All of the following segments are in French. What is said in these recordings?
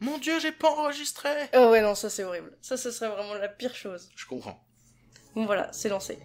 Mon dieu, j'ai pas enregistré Oh ouais, non, ça c'est horrible. Ça, ce serait vraiment la pire chose. Je comprends. Bon voilà, c'est lancé.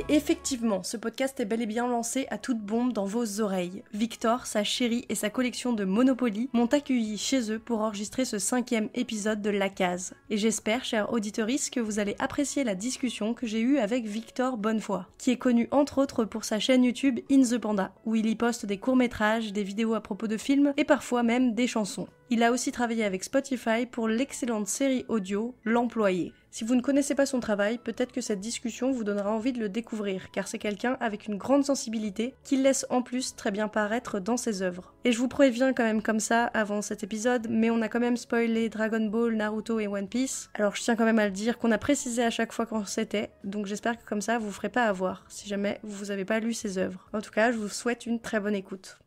Et effectivement, ce podcast est bel et bien lancé à toute bombe dans vos oreilles. Victor, sa chérie et sa collection de Monopoly m'ont accueilli chez eux pour enregistrer ce cinquième épisode de La Case. Et j'espère, chers auditoris, que vous allez apprécier la discussion que j'ai eue avec Victor Bonnefoy, qui est connu entre autres pour sa chaîne YouTube In the Panda, où il y poste des courts-métrages, des vidéos à propos de films et parfois même des chansons. Il a aussi travaillé avec Spotify pour l'excellente série audio L'Employé. Si vous ne connaissez pas son travail, peut-être que cette discussion vous donnera envie de le découvrir, car c'est quelqu'un avec une grande sensibilité qui laisse en plus très bien paraître dans ses œuvres. Et je vous préviens quand même comme ça avant cet épisode, mais on a quand même spoilé Dragon Ball, Naruto et One Piece. Alors je tiens quand même à le dire qu'on a précisé à chaque fois quand c'était, donc j'espère que comme ça vous ferez pas avoir si jamais vous avez pas lu ses œuvres. En tout cas, je vous souhaite une très bonne écoute.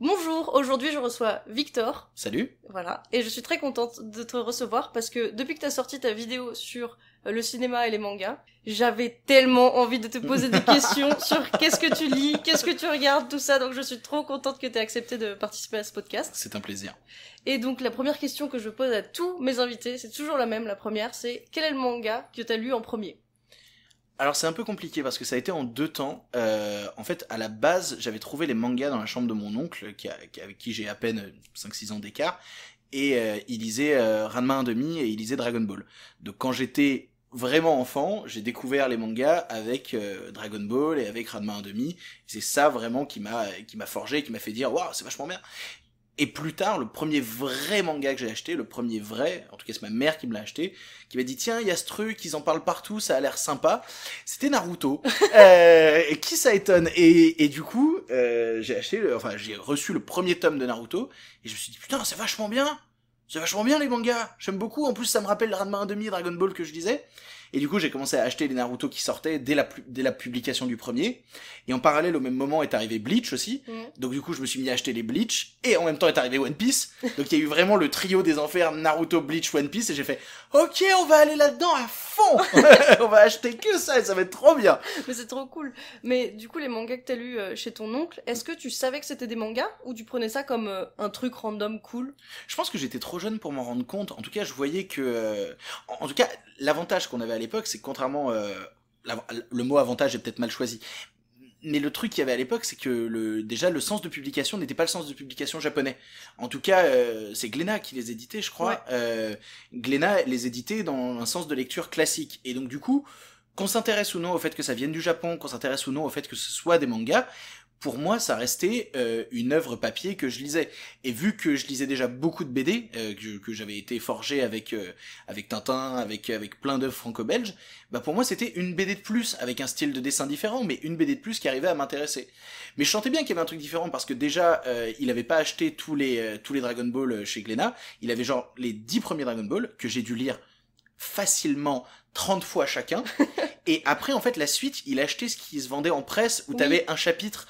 Bonjour, aujourd'hui je reçois Victor. Salut Voilà, et je suis très contente de te recevoir parce que depuis que t'as sorti ta vidéo sur euh, le cinéma et les mangas, j'avais tellement envie de te poser des questions sur qu'est-ce que tu lis, qu'est-ce que tu regardes, tout ça, donc je suis trop contente que t'aies accepté de participer à ce podcast. C'est un plaisir. Et donc la première question que je pose à tous mes invités, c'est toujours la même, la première, c'est quel est le manga que t'as lu en premier? Alors c'est un peu compliqué parce que ça a été en deux temps. Euh, en fait, à la base, j'avais trouvé les mangas dans la chambre de mon oncle, qui avec qui j'ai à peine 5-6 ans d'écart, et euh, il lisait euh, Ranma 1,5 et il lisait Dragon Ball. Donc quand j'étais vraiment enfant, j'ai découvert les mangas avec euh, Dragon Ball et avec Ranma 1,5. C'est ça vraiment qui m'a qui m'a forgé, qui m'a fait dire waouh, c'est vachement bien. Et plus tard, le premier vrai manga que j'ai acheté, le premier vrai, en tout cas c'est ma mère qui me l'a acheté, qui m'a dit tiens, il y a ce truc, ils en parlent partout, ça a l'air sympa. C'était Naruto. euh, et qui ça étonne? Et, et du coup, euh, j'ai acheté, le, enfin j'ai reçu le premier tome de Naruto et je me suis dit putain, c'est vachement bien. C'est vachement bien les mangas. J'aime beaucoup. En plus, ça me rappelle Ranma 1,5 et Dragon Ball que je disais. Et du coup, j'ai commencé à acheter les Naruto qui sortaient dès la, pu- dès la publication du premier. Et en parallèle, au même moment, est arrivé Bleach aussi. Donc du coup, je me suis mis à acheter les Bleach et en même temps est arrivé One Piece. Donc il y a eu vraiment le trio des enfers Naruto, Bleach, One Piece et j'ai fait OK, on va aller là-dedans à fond. on va acheter que ça et ça va être trop bien. Mais c'est trop cool. Mais du coup, les mangas que t'as lus euh, chez ton oncle, est-ce que tu savais que c'était des mangas ou tu prenais ça comme euh, un truc random cool? Je pense que j'étais trop jeune pour m'en rendre compte. En tout cas, je voyais que euh, en, en tout cas, l'avantage qu'on avait à l'époque, c'est que contrairement euh, le mot avantage est peut-être mal choisi. Mais le truc qu'il y avait à l'époque, c'est que le, déjà le sens de publication n'était pas le sens de publication japonais. En tout cas, euh, c'est Glénat qui les éditait, je crois. Ouais. Euh, Glénat les éditait dans un sens de lecture classique. Et donc du coup, qu'on s'intéresse ou non au fait que ça vienne du Japon, qu'on s'intéresse ou non au fait que ce soit des mangas, pour moi, ça restait euh, une œuvre papier que je lisais. Et vu que je lisais déjà beaucoup de BD, euh, que, que j'avais été forgé avec euh, avec Tintin, avec avec plein d'œuvres franco-belges, bah pour moi c'était une BD de plus avec un style de dessin différent, mais une BD de plus qui arrivait à m'intéresser. Mais je sentais bien qu'il y avait un truc différent parce que déjà euh, il avait pas acheté tous les euh, tous les Dragon Ball euh, chez Glénat, il avait genre les dix premiers Dragon Ball que j'ai dû lire facilement 30 fois chacun. et après, en fait, la suite, il achetait ce qui se vendait en presse où Oui. t'avais un chapitre.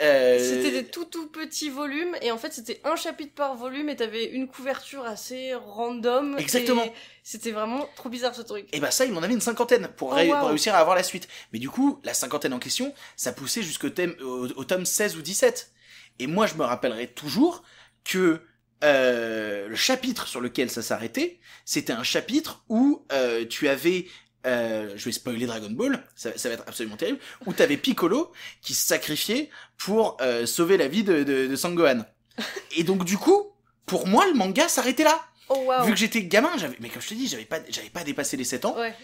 Euh, C'était des tout tout petits volumes et en fait c'était un chapitre par volume et t'avais une couverture assez random. Exactement. C'était vraiment trop bizarre ce truc. Et bah ça, il m'en avait une cinquantaine pour, Oh, ré- wow. pour réussir à avoir la suite. Mais du coup, la cinquantaine en question, ça poussait jusqu'au thème, au, au tome 16 ou 17. Et moi, je me rappellerai toujours que euh, le chapitre sur lequel ça s'arrêtait, c'était un chapitre où euh, tu avais... euh, je vais spoiler Dragon Ball, ça, ça va être absolument terrible, où t'avais Piccolo qui se sacrifiait pour euh, sauver la vie de, de, de Sangohan. Et donc du coup, pour moi, le manga s'arrêtait là. Oh waouh. Vu que j'étais gamin, j'avais, mais comme je te dis, j'avais pas, j'avais pas dépassé les 7 ans. Ouais.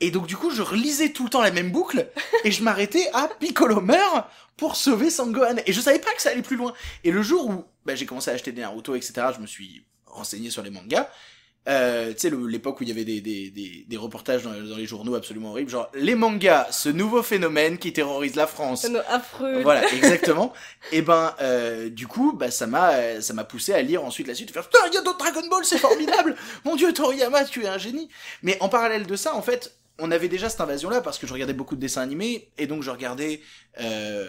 Et donc du coup, je relisais tout le temps la même boucle et je m'arrêtais à Piccolo meurt pour sauver Sangohan. Et je savais pas que ça allait plus loin. Et le jour où bah, j'ai commencé à acheter des Naruto, etc., je me suis renseigné sur les mangas. Euh, tu sais, l'époque où il y avait des, des, des, des reportages dans, dans les journaux absolument horribles, genre les mangas, ce nouveau phénomène qui terrorise la France. Affreux. Voilà, exactement. et ben, euh, du coup, bah, ça m'a, ça m'a poussé à lire ensuite la suite, faire putain, il y a d'autres Dragon Ball, c'est formidable. Mon Dieu, Toriyama, tu es un génie. Mais en parallèle de ça, en fait, on avait déjà cette invasion-là parce que je regardais beaucoup de dessins animés et donc je regardais euh,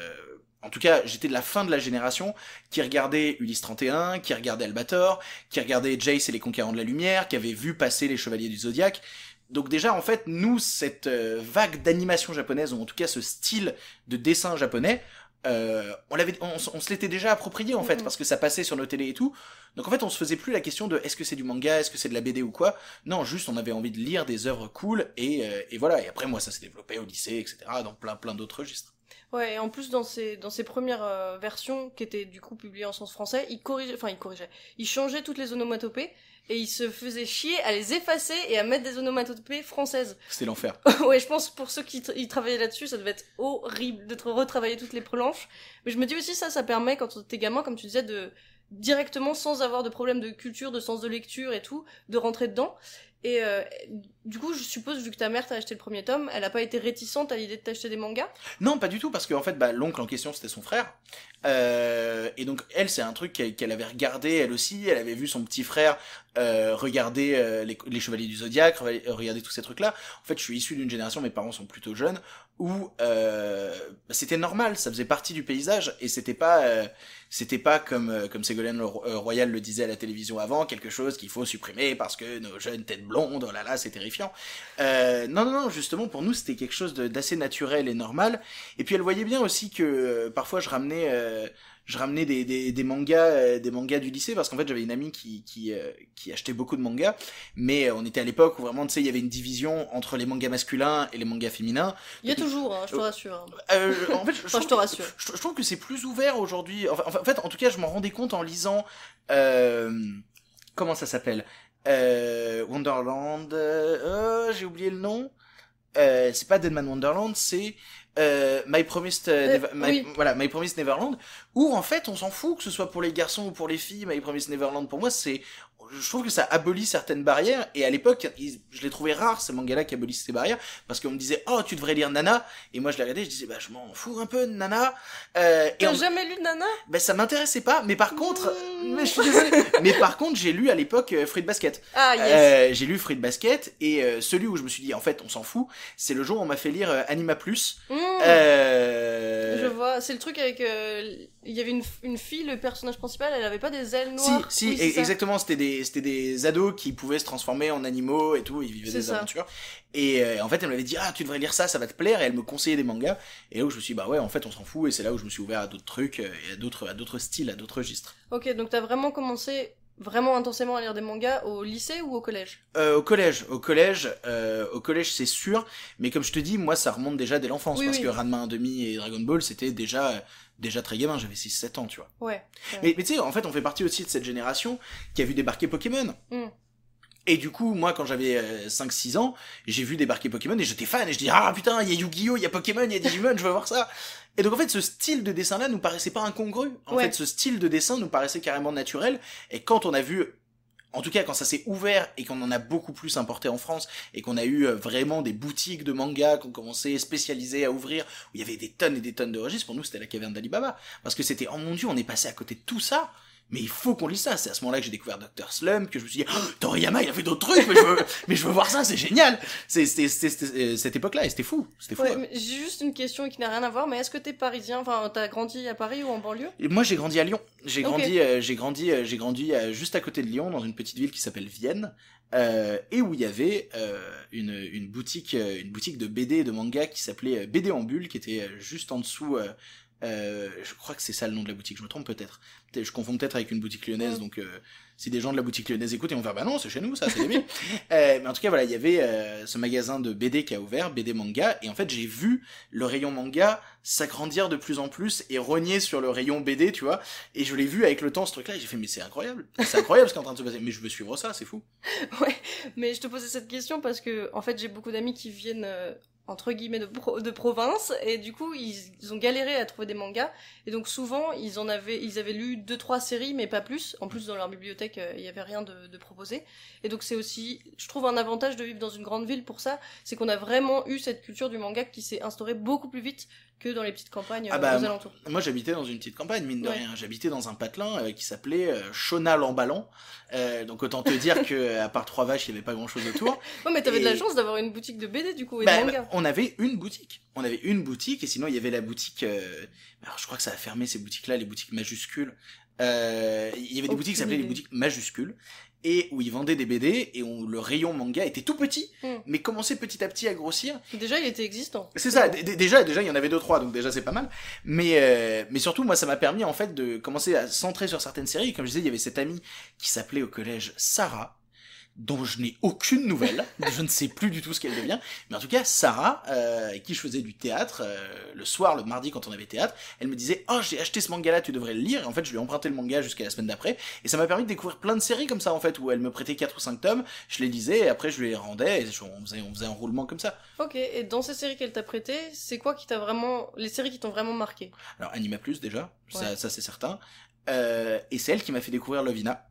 en tout cas, j'étais de la fin de la génération qui regardait Ulysse 31, qui regardait Albator, qui regardait Jace et les Conquérants de la Lumière, qui avait vu passer les Chevaliers du Zodiaque. Donc déjà, en fait, nous, cette euh, vague d'animation japonaise, ou en tout cas ce style de dessin japonais, euh, on l'avait, on, on se l'était déjà approprié en fait, Mhm. parce que ça passait sur nos télés et tout. Donc en fait, on se faisait plus la question de est-ce que c'est du manga, est-ce que c'est de la BD ou quoi? Non, juste on avait envie de lire des œuvres cool et, euh, et voilà. Et après, moi, ça s'est développé au lycée, etc., dans plein plein d'autres registres. Ouais, et en plus dans ses dans ses premières euh, versions qui étaient du coup publiées en sens français, il corrigeait, enfin il corrigeait, il changeait toutes les onomatopées et il se faisait chier à les effacer et à mettre des onomatopées françaises. C'était l'enfer. ouais, je pense pour ceux qui y travaillaient là-dessus, ça devait être horrible de tra- retravailler toutes les planches. Mais je me dis aussi ça, ça permet quand t'es gamin, comme tu disais, de directement sans avoir de problème de culture, de sens de lecture et tout, de rentrer dedans. Et euh, du coup, je suppose, vu que ta mère t'a acheté le premier tome, elle a pas été réticente à l'idée de t'acheter des mangas? Non, pas du tout, parce qu'en fait, bah, l'oncle en question, c'était son frère. Euh, et donc, elle, c'est un truc qu'elle avait regardé, elle aussi. Elle avait vu son petit frère euh, regarder euh, les, les Chevaliers du Zodiaque, re- regarder tous ces trucs-là. En fait, je suis issu d'une génération, mes parents sont plutôt jeunes, où euh, bah, c'était normal, ça faisait partie du paysage, et c'était pas... euh, c'était pas comme euh, comme Ségolène euh, Royal le disait à la télévision avant quelque chose qu'il faut supprimer parce que nos jeunes têtes blondes oh là là c'est terrifiant. Euh, non non non justement pour nous c'était quelque chose d'assez naturel et normal. Et puis elle voyait bien aussi que euh, parfois je ramenais je ramenais des, des, des mangas euh, des mangas du lycée parce qu'en fait j'avais une amie qui qui, euh, qui achetait beaucoup de mangas mais euh, on était à l'époque où vraiment tu sais il y avait une division entre les mangas masculins et les mangas féminins Il y a toujours, hein, je te rassure. hein. euh, en fait, je, Enfin, je te trouve- rassure. Je, je trouve que c'est plus ouvert aujourd'hui. Enfin, en fait, en tout cas, je m'en rendais compte en lisant. Euh, comment ça s'appelle? Euh, Wonderland. Euh, J'ai oublié le nom. Euh, c'est pas Deadman Wonderland, c'est euh, My Promised euh, Euh, Never- My- oui. voilà My Promised Neverland où en fait on s'en fout que ce soit pour les garçons ou pour les filles My Promised Neverland pour moi c'est je trouve que ça abolit certaines barrières et à l'époque je les trouvais rares ces mangas là qui abolissent ces barrières parce qu'on me disait oh tu devrais lire Nana et moi je les regardais je disais bah je m'en fous un peu de Nana euh, T'as jamais lu Nana? Ben ça m'intéressait pas mais par contre Mmh. mais je suis désolé mais par contre j'ai lu à l'époque euh, Fruit Basket Ah yes. euh, j'ai lu Fruit Basket et euh, celui où je me suis dit en fait on s'en fout c'est le jour où on m'a fait lire Anima Plus Mmh. euh... Vois, c'est le truc avec. euh, Il y avait une, une fille, le personnage principal, elle avait pas des ailes Si, noires si, Oui, e- exactement, c'était des, c'était des ados qui pouvaient se transformer en animaux et tout, ils vivaient des ça. aventures. Et euh, en fait, elle m'avait dit, ah, tu devrais lire ça, ça va te plaire, et elle me conseillait des mangas. Et là où je me suis dit, bah ouais, en fait, on s'en fout, et c'est là où je me suis ouvert à d'autres trucs, euh, et à d'autres, à d'autres styles, à d'autres registres. Ok, donc t'as vraiment commencé vraiment intensément à lire des mangas au lycée ou au collège Euh, au collège, au collège, euh, au collège, c'est sûr, mais comme je te dis, moi, ça remonte déjà dès l'enfance, Oui, parce oui. que Ranma 1,5 et Dragon Ball, c'était déjà, déjà très gamin, j'avais 6-7 ans, tu vois. Ouais. Mais, mais tu sais, en fait, on fait partie aussi de cette génération qui a vu débarquer Pokémon. Mm. Et du coup, moi, quand j'avais euh, 5-6 ans, j'ai vu débarquer Pokémon et j'étais fan et je dis ah putain, il y a Yu-Gi-Oh, il y a Pokémon, il y a Digimon, je veux voir ça. Et donc en fait, ce style de dessin-là nous paraissait pas incongru. En Ouais. fait, ce style de dessin nous paraissait carrément naturel. Et quand on a vu, en tout cas quand ça s'est ouvert et qu'on en a beaucoup plus importé en France et qu'on a eu euh, vraiment des boutiques de mangas qu'on commençait spécialisées à ouvrir où il y avait des tonnes et des tonnes de registres, pour nous c'était la caverne d'Alibaba. Parce que c'était, oh mon dieu, on est passé à côté de tout ça. Mais il faut qu'on lise ça. C'est à ce moment-là que j'ai découvert Dr. Slum, que je me suis dit, oh, Toriyama, il a fait d'autres trucs, mais je veux, mais je veux voir ça, c'est génial. C'est, c'était, euh, cette époque-là, et c'était fou. C'était fou. Ouais, hein. j'ai juste une question qui n'a rien à voir, mais est-ce que t'es parisien? Enfin, t'as grandi à Paris ou en banlieue? Et moi, j'ai grandi à Lyon. J'ai grandi, euh, j'ai grandi, euh, j'ai grandi euh, juste à côté de Lyon, dans une petite ville qui s'appelle Vienne, et où il y avait une, une boutique, une boutique de BD et de manga qui s'appelait BD en bulle, qui était juste en dessous. Euh, je crois que c'est ça le nom de la boutique. Je me trompe peut-être. Je confonds peut-être avec une boutique lyonnaise. Donc, euh, si des gens de la boutique lyonnaise écoutent, ils vont faire bah non, c'est chez nous, ça, c'est débile. euh, mais en tout cas, voilà, il y avait euh, ce magasin de BD qui a ouvert, BD manga, et en fait, j'ai vu le rayon manga s'agrandir de plus en plus et rogner sur le rayon BD, tu vois. Et je l'ai vu avec le temps, ce truc-là, et j'ai fait, mais c'est incroyable. C'est incroyable ce qui est en train de se passer. Mais je veux suivre ça, c'est fou. Ouais, mais je te posais cette question parce que, en fait, j'ai beaucoup d'amis qui viennent, euh, entre guillemets, de, pro- de province, et du coup, ils, ont galéré à trouver des mangas, et donc souvent, ils en avaient, ils avaient lu deux, trois séries, mais pas plus. En plus, dans leur bibliothèque, euh, il y avait rien de proposé. Et donc, c'est aussi, je trouve, un avantage de vivre dans une grande ville pour ça, c'est qu'on a vraiment eu cette culture du manga qui s'est instaurée beaucoup plus vite que dans les petites campagnes Ah euh, bah, aux alentours. Moi, j'habitais dans une petite campagne, mine de Ouais. rien. J'habitais dans un patelin euh, qui s'appelait euh, Chonal en ballon. Euh, donc autant te dire que à part trois vaches, il y avait pas grand-chose autour. Ouais, mais t'avais de la chance d'avoir une boutique de BD du coup et Bah, de manga. on avait une boutique. On avait une boutique et sinon il y avait la boutique. euh, Alors je crois que ça a fermé ces boutiques-là, les boutiques majuscules. Euh, Il y avait des Aucune boutiques qui s'appelaient les boutiques majuscules et où ils vendaient des BD et où le rayon manga était tout petit, Hmm. mais commençait petit à petit à grossir. Déjà, il était existant. C'est ça. d- d- Déjà, déjà, il y en avait deux trois, donc déjà c'est pas mal. Mais euh, mais surtout, moi, ça m'a permis en fait de commencer à centrer sur certaines séries. Comme je disais, il y avait cette amie qui s'appelait au collège Sarah dont je n'ai aucune nouvelle, je ne sais plus du tout ce qu'elle devient, mais en tout cas Sarah, euh, avec qui je faisais du théâtre euh, le soir, le mardi quand on avait théâtre, elle me disait oh j'ai acheté ce manga là, tu devrais le lire, et en fait je lui ai emprunté le manga jusqu'à la semaine d'après, et ça m'a permis de découvrir plein de séries comme ça en fait, où elle me prêtait quatre ou cinq tomes, je les lisais, et après je les rendais, et je- on faisait, on faisait un roulement comme ça. Ok, et dans ces séries qu'elle t'a prêtées, c'est quoi qui t'a vraiment. Les séries qui t'ont vraiment marqué? Alors Anima Plus déjà, ça, ça c'est certain. Euh, et c'est elle qui m'a fait découvrir Lovina.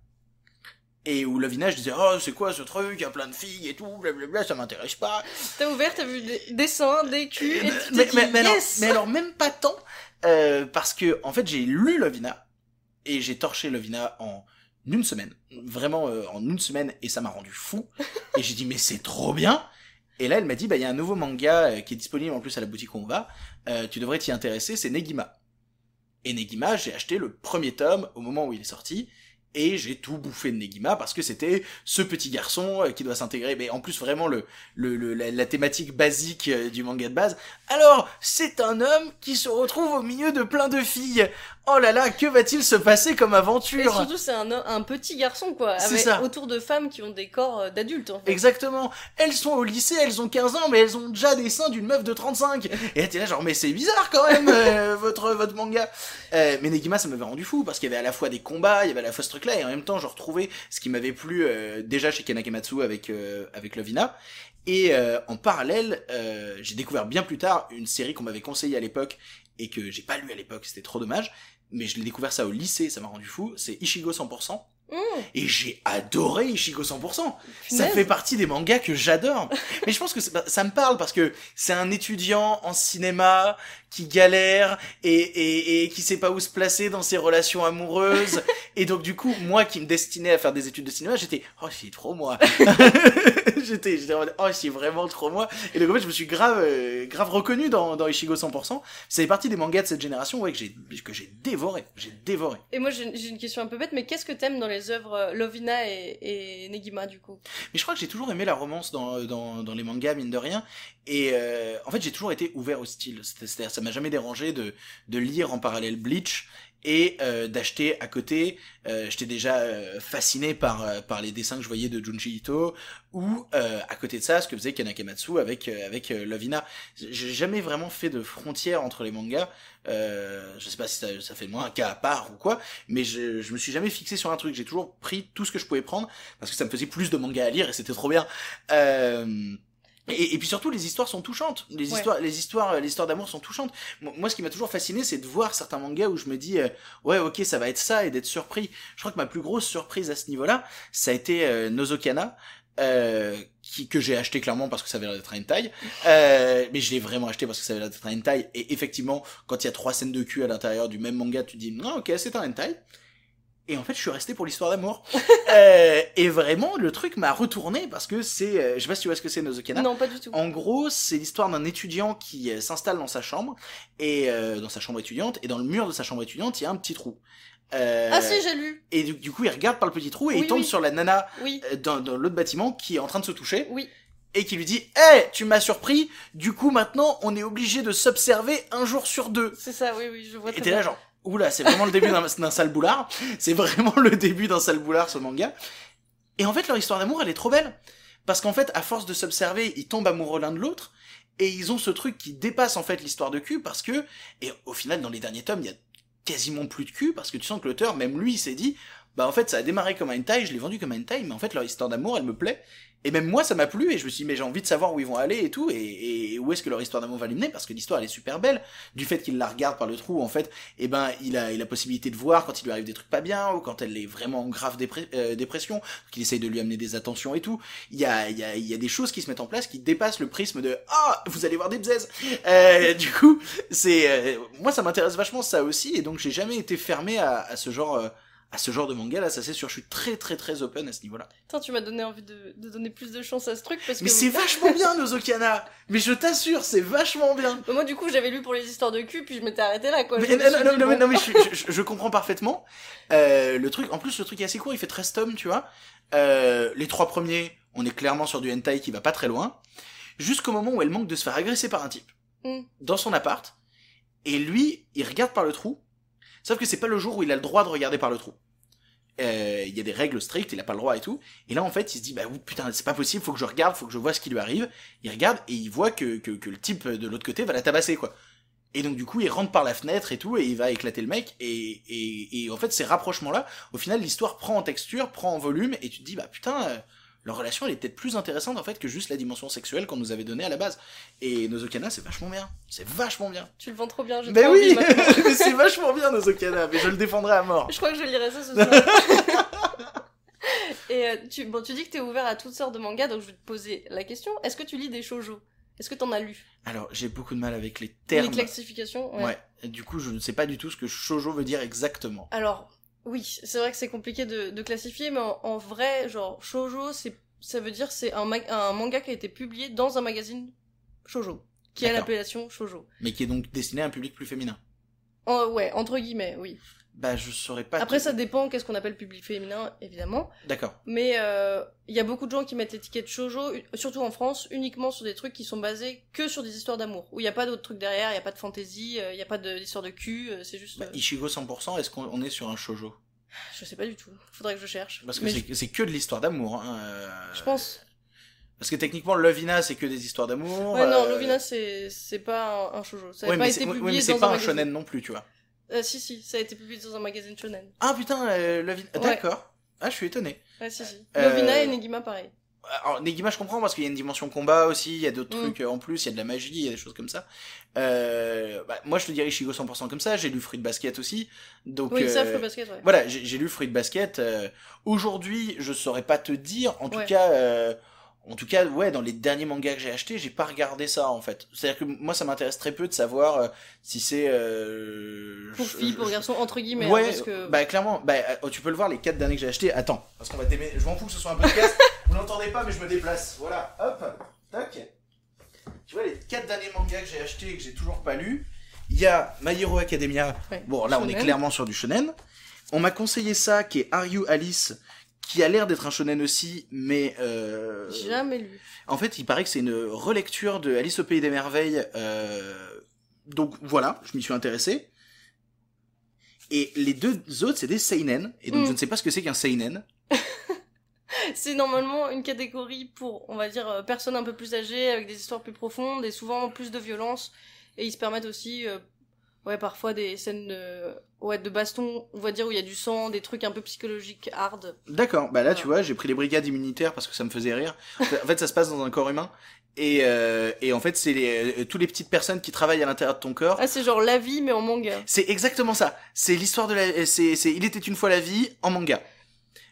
Et où Lovina, je disais, oh c'est quoi ce truc, il y a plein de filles et tout, blablabla, ça m'intéresse pas. T'as ouvert, t'as vu des, des seins, des culs, et tu mais, dit, mais, mais, alors, yes mais alors même pas tant, euh, parce que en fait j'ai lu Lovina, et j'ai torché Lovina en une semaine, vraiment euh, en une semaine, et ça m'a rendu fou. et j'ai dit, mais c'est trop bien Et là elle m'a dit, bah il y a un nouveau manga euh, qui est disponible en plus à la boutique où on va, euh, tu devrais t'y intéresser, c'est Negima. Et Negima, j'ai acheté le premier tome au moment où il est sorti, et j'ai tout bouffé de Negima parce que c'était ce petit garçon euh, qui doit s'intégrer, mais en plus vraiment le, le, le- la, la thématique basique euh, du manga de base. Alors, c'est un homme qui se retrouve au milieu de plein de filles. Oh là là, que va-t-il se passer comme Et aventure? surtout, c'est un, un petit garçon, quoi, C'est avec, ça. autour de femmes qui ont des corps euh, d'adultes, en fait. Exactement. Elles sont au lycée, elles ont 15 ans, mais elles ont déjà des seins d'une meuf de 35. Et t'es là genre, mais c'est bizarre quand même, euh, votre, votre manga. Euh, mais Negima, ça m'avait rendu fou, parce qu'il y avait à la fois des combats, il y avait à la fois ce truc-là, et en même temps, je retrouvais ce qui m'avait plu euh, déjà chez Kenakematsu avec, euh, avec Lovina. Et euh, en parallèle, j'ai découvert bien plus tard une série qu'on m'avait conseillée à l'époque, et que j'ai pas lu à l'époque, c'était trop dommage. Mais je l'ai découvert ça au lycée, ça m'a rendu fou. C'est Ichigo 100%. Mmh, Et j'ai adoré Ichigo 100%. Ça fait partie des mangas que j'adore. Mais je pense que ça me parle parce que c'est un étudiant en cinéma qui galère et, et, et qui sait pas où se placer dans ses relations amoureuses. et donc du coup, moi qui me destinais à faire des études de cinéma, j'étais oh c'est trop moi. j'étais j'étais oh c'est vraiment trop moi. Et donc en fait, je me suis grave euh, grave reconnu dans, dans Ichigo 100%. Ça fait partie des mangas de cette génération ouais que j'ai que j'ai dévoré, j'ai dévoré. Et moi, j'ai une question un peu bête, mais qu'est-ce que t'aimes dans les œuvres euh, Lovina et, et Negima, du coup? Mais je crois que j'ai toujours aimé la romance dans, dans, dans les mangas, mine de rien. Et euh, en fait, j'ai toujours été ouvert au style. C'est- C'est-à-dire, ça m'a jamais dérangé de, de lire en parallèle Bleach et euh, d'acheter à côté. Euh, J'étais déjà euh, fasciné par, euh, par les dessins que je voyais de Junji Ito ou à côté de ça, ce que faisait Kanakamatsu avec, avec Lovina. J'ai jamais vraiment fait de frontière entre les mangas. Euh, je sais pas si ça, ça fait de moi un cas à part ou quoi, mais je, je me suis jamais fixé sur un truc. J'ai toujours pris tout ce que je pouvais prendre parce que ça me faisait plus de mangas à lire et c'était trop bien. Et, et puis surtout, les histoires sont touchantes. Les Ouais. histoires, les histoires, les histoires d'amour sont touchantes. Moi, ce qui m'a toujours fasciné, c'est de voir certains mangas où je me dis, euh, ouais, ok, ça va être ça, et d'être surpris. Je crois que ma plus grosse surprise à ce niveau-là, ça a été euh, Nozokana. Euh, qui, que j'ai acheté clairement parce que ça avait l'air d'être un hentai, euh, mais je l'ai vraiment acheté parce que ça avait l'air d'être un hentai, et effectivement, quand il y a trois scènes de cul à l'intérieur du même manga, tu dis, non, ok, c'est un hentai, et en fait, je suis resté pour l'histoire d'amour. euh, et vraiment, le truc m'a retourné parce que c'est, euh, je sais pas si tu vois ce que c'est Nozokana. Non, pas du tout. En gros, c'est l'histoire d'un étudiant qui euh, s'installe dans sa chambre et euh, dans sa chambre étudiante et dans le mur de sa chambre étudiante, il y a un petit trou. Euh, Ah si, j'ai lu. et du, du coup, il regarde par le petit trou et Oui, il tombe oui. sur la nana Oui, euh, dans, dans l'autre bâtiment qui est en train de se toucher oui. et qui lui dit "Eh, tu m'as surpris. Du coup, maintenant, on est obligé de s'observer un jour sur deux." C'est ça, oui, oui, je vois Et t'es là genre, oula, c'est vraiment le début d'un sale boulard. C'est vraiment le début d'un sale boulard, ce manga. Et en fait, leur histoire d'amour, elle est trop belle. Parce qu'en fait, à force de s'observer, ils tombent amoureux l'un de l'autre. Et ils ont ce truc qui dépasse en fait l'histoire de cul parce que, et au final, dans les derniers tomes, il y a quasiment plus de cul parce que tu sens que l'auteur, même lui, s'est dit, bah en fait ça a démarré comme un hentai, je l'ai vendu comme un hentai, mais en fait leur histoire d'amour elle me plaît. Et même moi ça m'a plu et je me suis dit mais j'ai envie de savoir où ils vont aller et tout et, et où est-ce que leur histoire d'amour va l'amener parce que l'histoire elle est super belle. Du fait qu'il la regarde par le trou en fait, et ben il a, il a possibilité de voir quand il lui arrive des trucs pas bien ou quand elle est vraiment en grave euh, dépression, qu'il essaye de lui amener des attentions et tout. Il y a, il y, a, il y a des choses qui se mettent en place qui dépassent le prisme de ah vous allez voir des bzaises. Euh, du coup c'est euh, moi ça m'intéresse vachement ça aussi et donc j'ai jamais été fermé à, à ce genre euh, à ce genre de manga là ça c'est sûr. Je suis très très très open à ce niveau là Putain, tu m'as donné envie de, de donner plus de chance à ce truc parce que. mais c'est vachement bien Nozokana mais je t'assure c'est vachement bien. Bah, moi, du coup, j'avais lu pour les histoires de cul, puis je m'étais arrêté là, quoi. mais, Je non, non, non, mais, non, mais je, je- je comprends parfaitement. Euh, le truc en plus le truc est assez court il fait 13 tomes tu vois. Euh, les trois premiers on est clairement sur du hentai qui va pas très loin. Jusqu'au moment où elle manque de se faire agresser par un type. Mm. dans son appart. Et lui il regarde par le trou sauf que c'est pas le jour où il a le droit de regarder par le trou Euh, il y a des règles strictes, il a pas le droit et tout. Et là, en fait, il se dit, bah putain, c'est pas possible, faut que je regarde, faut que je vois ce qui lui arrive. Il regarde et il voit que le type de l'autre côté va la tabasser, quoi. Et donc, du coup, il rentre par la fenêtre et tout, et il va éclater le mec. Et, et, et en fait, ces rapprochements-là, au final, l'histoire prend en texture, prend en volume, et tu te dis, bah putain, euh, leur relation, elle est peut-être plus intéressante, en fait, que juste la dimension sexuelle qu'on nous avait donnée à la base. Et Nozokana, c'est vachement bien. C'est vachement bien. Tu le vends trop bien, j'ai Mais oui, mais c'est vachement bien, Nozokana, mais je le défendrai à mort. Je crois que je lirai ça ce soir. Et euh, tu, bon, tu dis que t'es ouvert à toutes sortes de mangas, donc je vais te poser la question. Est-ce que tu lis des shoujo? Est-ce que t'en as lu? Alors, j'ai beaucoup de mal avec les Les termes. classifications Ouais. Et du coup, je ne sais pas du tout ce que shoujo veut dire exactement. Alors, oui, c'est vrai que c'est compliqué de, de classifier, mais en, en vrai, genre, shoujo, c'est, ça veut dire c'est un, manga qui a été publié dans un magazine shoujo, qui a l'appellation shoujo. Mais qui est donc destiné à un public plus féminin. Oh, ouais, entre guillemets, oui. Bah, je saurais pas. Après, ça dépend qu'est-ce qu'on appelle public féminin, évidemment. D'accord. Mais euh, il y a beaucoup de gens qui mettent l'étiquette shoujo, surtout en France, uniquement sur des trucs qui sont basés que sur des histoires d'amour, où il n'y a pas d'autres trucs derrière, il n'y a pas de fantaisie, euh, il n'y a pas d'histoire de cul, euh, c'est juste... Bah, Ichigo 100%, est-ce qu'on on est sur un shoujo? Je sais pas du tout, faudrait que je cherche. Parce que c'est que de l'histoire d'amour. Hein. euh, je, pense... Parce que techniquement, Lovina, c'est que des histoires d'amour. Ouais, non, euh, Lovina, c'est pas un, un shoujo. Ça Ouais, pas mais été c'est ouais, publié mais c'est pas un shonen non plus, tu vois. Euh, si, si, ça a été publié dans un magazine shonen. Ah putain, euh. Ouais. D'accord. Ah, je suis étonné. Ouais, si, si. Euh, Lovina et Negima, pareil. Alors, Negima, je comprends parce qu'il y a une dimension combat aussi, il y a d'autres Mm. trucs euh, en plus, il y a de la magie, il y a des choses comme ça. Euh, bah, moi, je te dirais Ichigo 100% comme ça, j'ai lu Fruit Basket aussi. Donc, Oui, ça, euh, Fruit Basket, ouais. Voilà, j'ai lu Fruit Basket. euh, Aujourd'hui, je saurais pas te dire. En tout Ouais. cas, euh, en tout cas, ouais, dans les derniers mangas que j'ai achetés, j'ai pas regardé ça en fait. C'est-à-dire que moi, ça m'intéresse très peu de savoir euh, si c'est euh, Pour filles, pour garçons, entre guillemets. hein, Ouais, parce que... bah clairement, bah euh, tu peux le voir les quatre derniers que j'ai achetés. Attends, parce qu'on va t'aimer. Je m'en fous que ce soit un podcast. Vous n'entendez pas, mais je me déplace. Voilà, hop, tac. Tu vois les quatre derniers mangas que j'ai achetés et que j'ai toujours pas lus. Il y a My Hero Academia. Ouais. Bon, là, on est Shonen. clairement sur du shonen. On m'a conseillé ça, qui est Are You Alice, qui a l'air d'être un shonen aussi, mais euh, Jamais lu. en fait, il paraît que c'est une relecture de Alice au pays des merveilles. euh, Donc voilà, je m'y suis intéressé. Et les deux autres, c'est des seinen. Et donc Mm. je ne sais pas ce que c'est qu'un seinen. C'est normalement une catégorie pour, on va dire, euh, personnes un peu plus âgées, avec des histoires plus profondes et souvent plus de violence. Et ils se permettent aussi, euh, ouais, parfois des scènes de, ouais, de baston, on va dire, où il y a du sang, des trucs un peu psychologiques, hard. D'accord, bah là tu vois, j'ai pris les brigades immunitaires parce que ça me faisait rire. En fait, ça se passe dans un corps humain. Et, euh, et en fait, c'est les, euh, toutes les petites personnes qui travaillent à l'intérieur de ton corps. Ah, c'est genre la vie, mais en manga. C'est exactement ça. C'est l'histoire de la. C'est, c'est Il était une fois la vie en manga.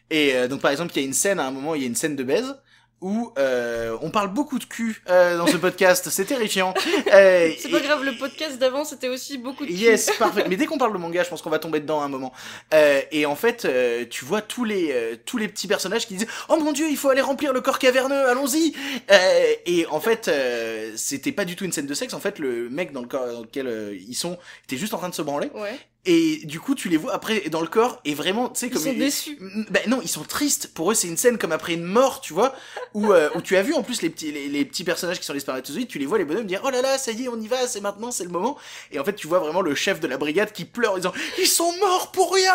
Et euh, donc par exemple, il y a une scène à un moment, il y a une scène de baise où euh, on parle beaucoup de cul euh, dans ce podcast. c'est terrifiant. Euh, C'est et- pas grave, le podcast d'avant, c'était aussi beaucoup de cul. Yes, parfait. Mais dès qu'on parle de manga, je pense qu'on va tomber dedans à un moment. Euh, et en fait, euh, tu vois tous les euh, tous les petits personnages qui disent "Oh mon dieu, il faut aller remplir le corps caverneux, allons-y." Euh, et en fait, euh, c'était pas du tout une scène de sexe. En fait, le mec dans le corps dans lequel ils sont était juste en train de se branler. Ouais. Et du coup, tu les vois après dans le corps et vraiment, tu sais Ils comme sont déçus. ben non, ils sont tristes. Pour eux, c'est une scène comme après une mort, tu vois, où, euh, où tu as vu en plus les petits, les, les petits personnages qui sont les spermatozoïdes, tu les vois les bonhommes dire oh là là, ça y est, on y va, c'est maintenant, c'est le moment. Et en fait, tu vois vraiment le chef de la brigade qui pleure en disant ils sont morts pour rien.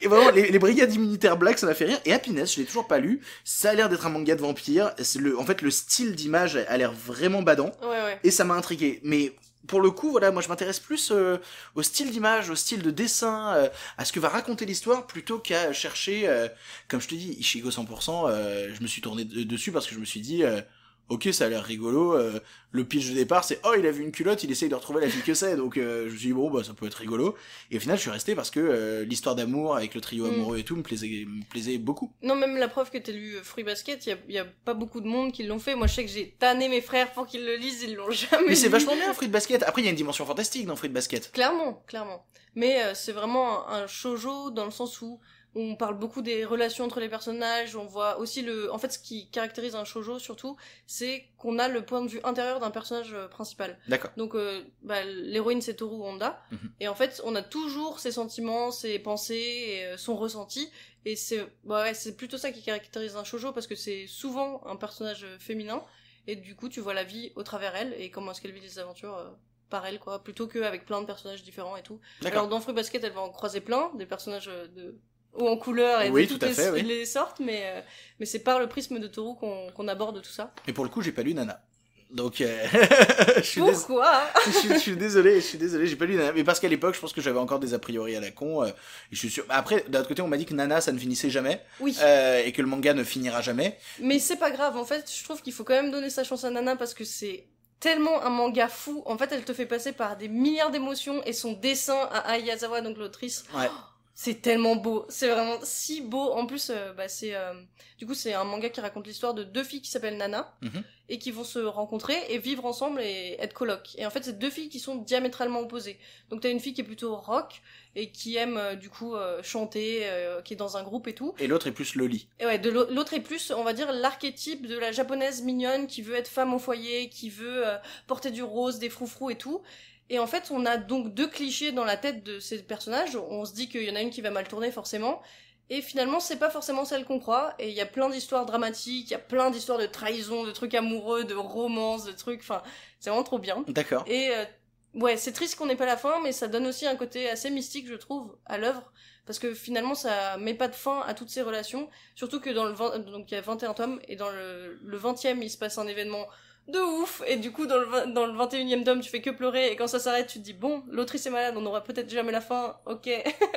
Et vraiment, les, les brigades immunitaires black, ça m'a fait rire. Et Happiness, je l'ai toujours pas lu. Ça a l'air d'être un manga de vampire. C'est le, en fait, le style d'image a l'air vraiment badant. Ouais, ouais. Et ça m'a intrigué. Mais pour le coup, voilà, moi je m'intéresse plus euh, au style d'image, au style de dessin, euh, à ce que va raconter l'histoire, plutôt qu'à chercher, euh, comme je te dis, Ichigo 100%, euh, je me suis tourné de- dessus parce que je me suis dit, ok, ça a l'air rigolo, euh, le pitch de départ c'est, oh, il a vu une culotte, il essaye de retrouver la fille que c'est, donc euh, je me suis dit, bon, bah ça peut être rigolo, et au final je suis resté parce que euh, l'histoire d'amour avec le trio Mm. amoureux et tout me plaisait, me plaisait beaucoup. Non, même la preuve que t'as lu Fruit Basket, il y a, y a pas beaucoup de monde qui l'ont fait. Moi, je sais que j'ai tanné mes frères pour qu'ils le lisent, ils l'ont jamais Mais c'est vachement bien, Fruit Basket. Après, il y a une dimension fantastique dans Fruit Basket. Clairement, clairement. Mais c'est vraiment un, un shoujo dans le sens où on parle beaucoup des relations entre les personnages, on voit aussi le... En fait, ce qui caractérise un shoujo, surtout, c'est qu'on a le point de vue intérieur d'un personnage euh, principal. D'accord. Donc, euh, bah, l'héroïne, c'est Toru Honda. Mhm. Et en fait, on a toujours ses sentiments, ses pensées, et, euh, son ressenti. Et c'est bah ouais, c'est plutôt ça qui caractérise un shoujo, parce que c'est souvent un personnage féminin. Et du coup, tu vois la vie au travers elle, et comment est-ce qu'elle vit les aventures euh, par elle, quoi. Plutôt qu'avec plein de personnages différents et tout. Alors, dans Fruit Basket, elle va en croiser plein, des personnages de haut en couleur et Oui, de tout toutes à les, fait, oui. les sortes, mais, euh, mais c'est par le prisme de Toru qu'on qu'on aborde tout ça. Et pour le coup, j'ai pas lu Nana. Donc, euh, je, suis dés- Pourquoi? je, suis, je suis désolé, je suis désolé, j'ai pas lu Nana. Mais parce qu'à l'époque, je pense que j'avais encore des a priori à la con. euh, et je suis sûr. Après, d'un autre côté, on m'a dit que Nana, ça ne finissait jamais. Oui. euh, et que le manga ne finira jamais. Mais c'est pas grave, en fait, je trouve qu'il faut quand même donner sa chance à Nana parce que c'est tellement un manga fou. En fait, elle te fait passer par des milliards d'émotions et son dessin à Ayazawa, donc l'autrice, Ouais. C'est tellement beau. C'est vraiment si beau. En plus, euh, bah, c'est euh, du coup c'est un manga qui raconte l'histoire de deux filles qui s'appellent Nana Mhm. et qui vont se rencontrer et vivre ensemble et être coloc. Et en fait, c'est deux filles qui sont diamétralement opposées. Donc t'as une fille qui est plutôt rock et qui aime euh, du coup euh, chanter, qui est dans un groupe et tout. Et l'autre est plus Loli. Et ouais, de l'autre est plus, on va dire, l'archétype de la japonaise mignonne qui veut être femme au foyer, qui veut porter du rose, des froufrous et tout. Et en fait, on a donc deux clichés dans la tête de ces personnages. On se dit qu'il y en a une qui va mal tourner, forcément. Et finalement, c'est pas forcément celle qu'on croit. Et il y a plein d'histoires dramatiques, il y a plein d'histoires de trahison, de trucs amoureux, de romances, de trucs. Enfin, c'est vraiment trop bien. D'accord. Et euh, ouais, c'est triste qu'on n'ait pas la fin, mais ça donne aussi un côté assez mystique, je trouve, à l'œuvre. Parce que finalement, ça met pas de fin à toutes ces relations. Surtout que dans le 20, donc il y a 21 tomes, et dans le, le 20e, il se passe un événement de ouf. Et du coup, dans le, 20 dans le 21e tome, tu fais que pleurer, et quand ça s'arrête, tu te dis, bon, l'autrice est malade, on aura peut-être jamais la fin, ok.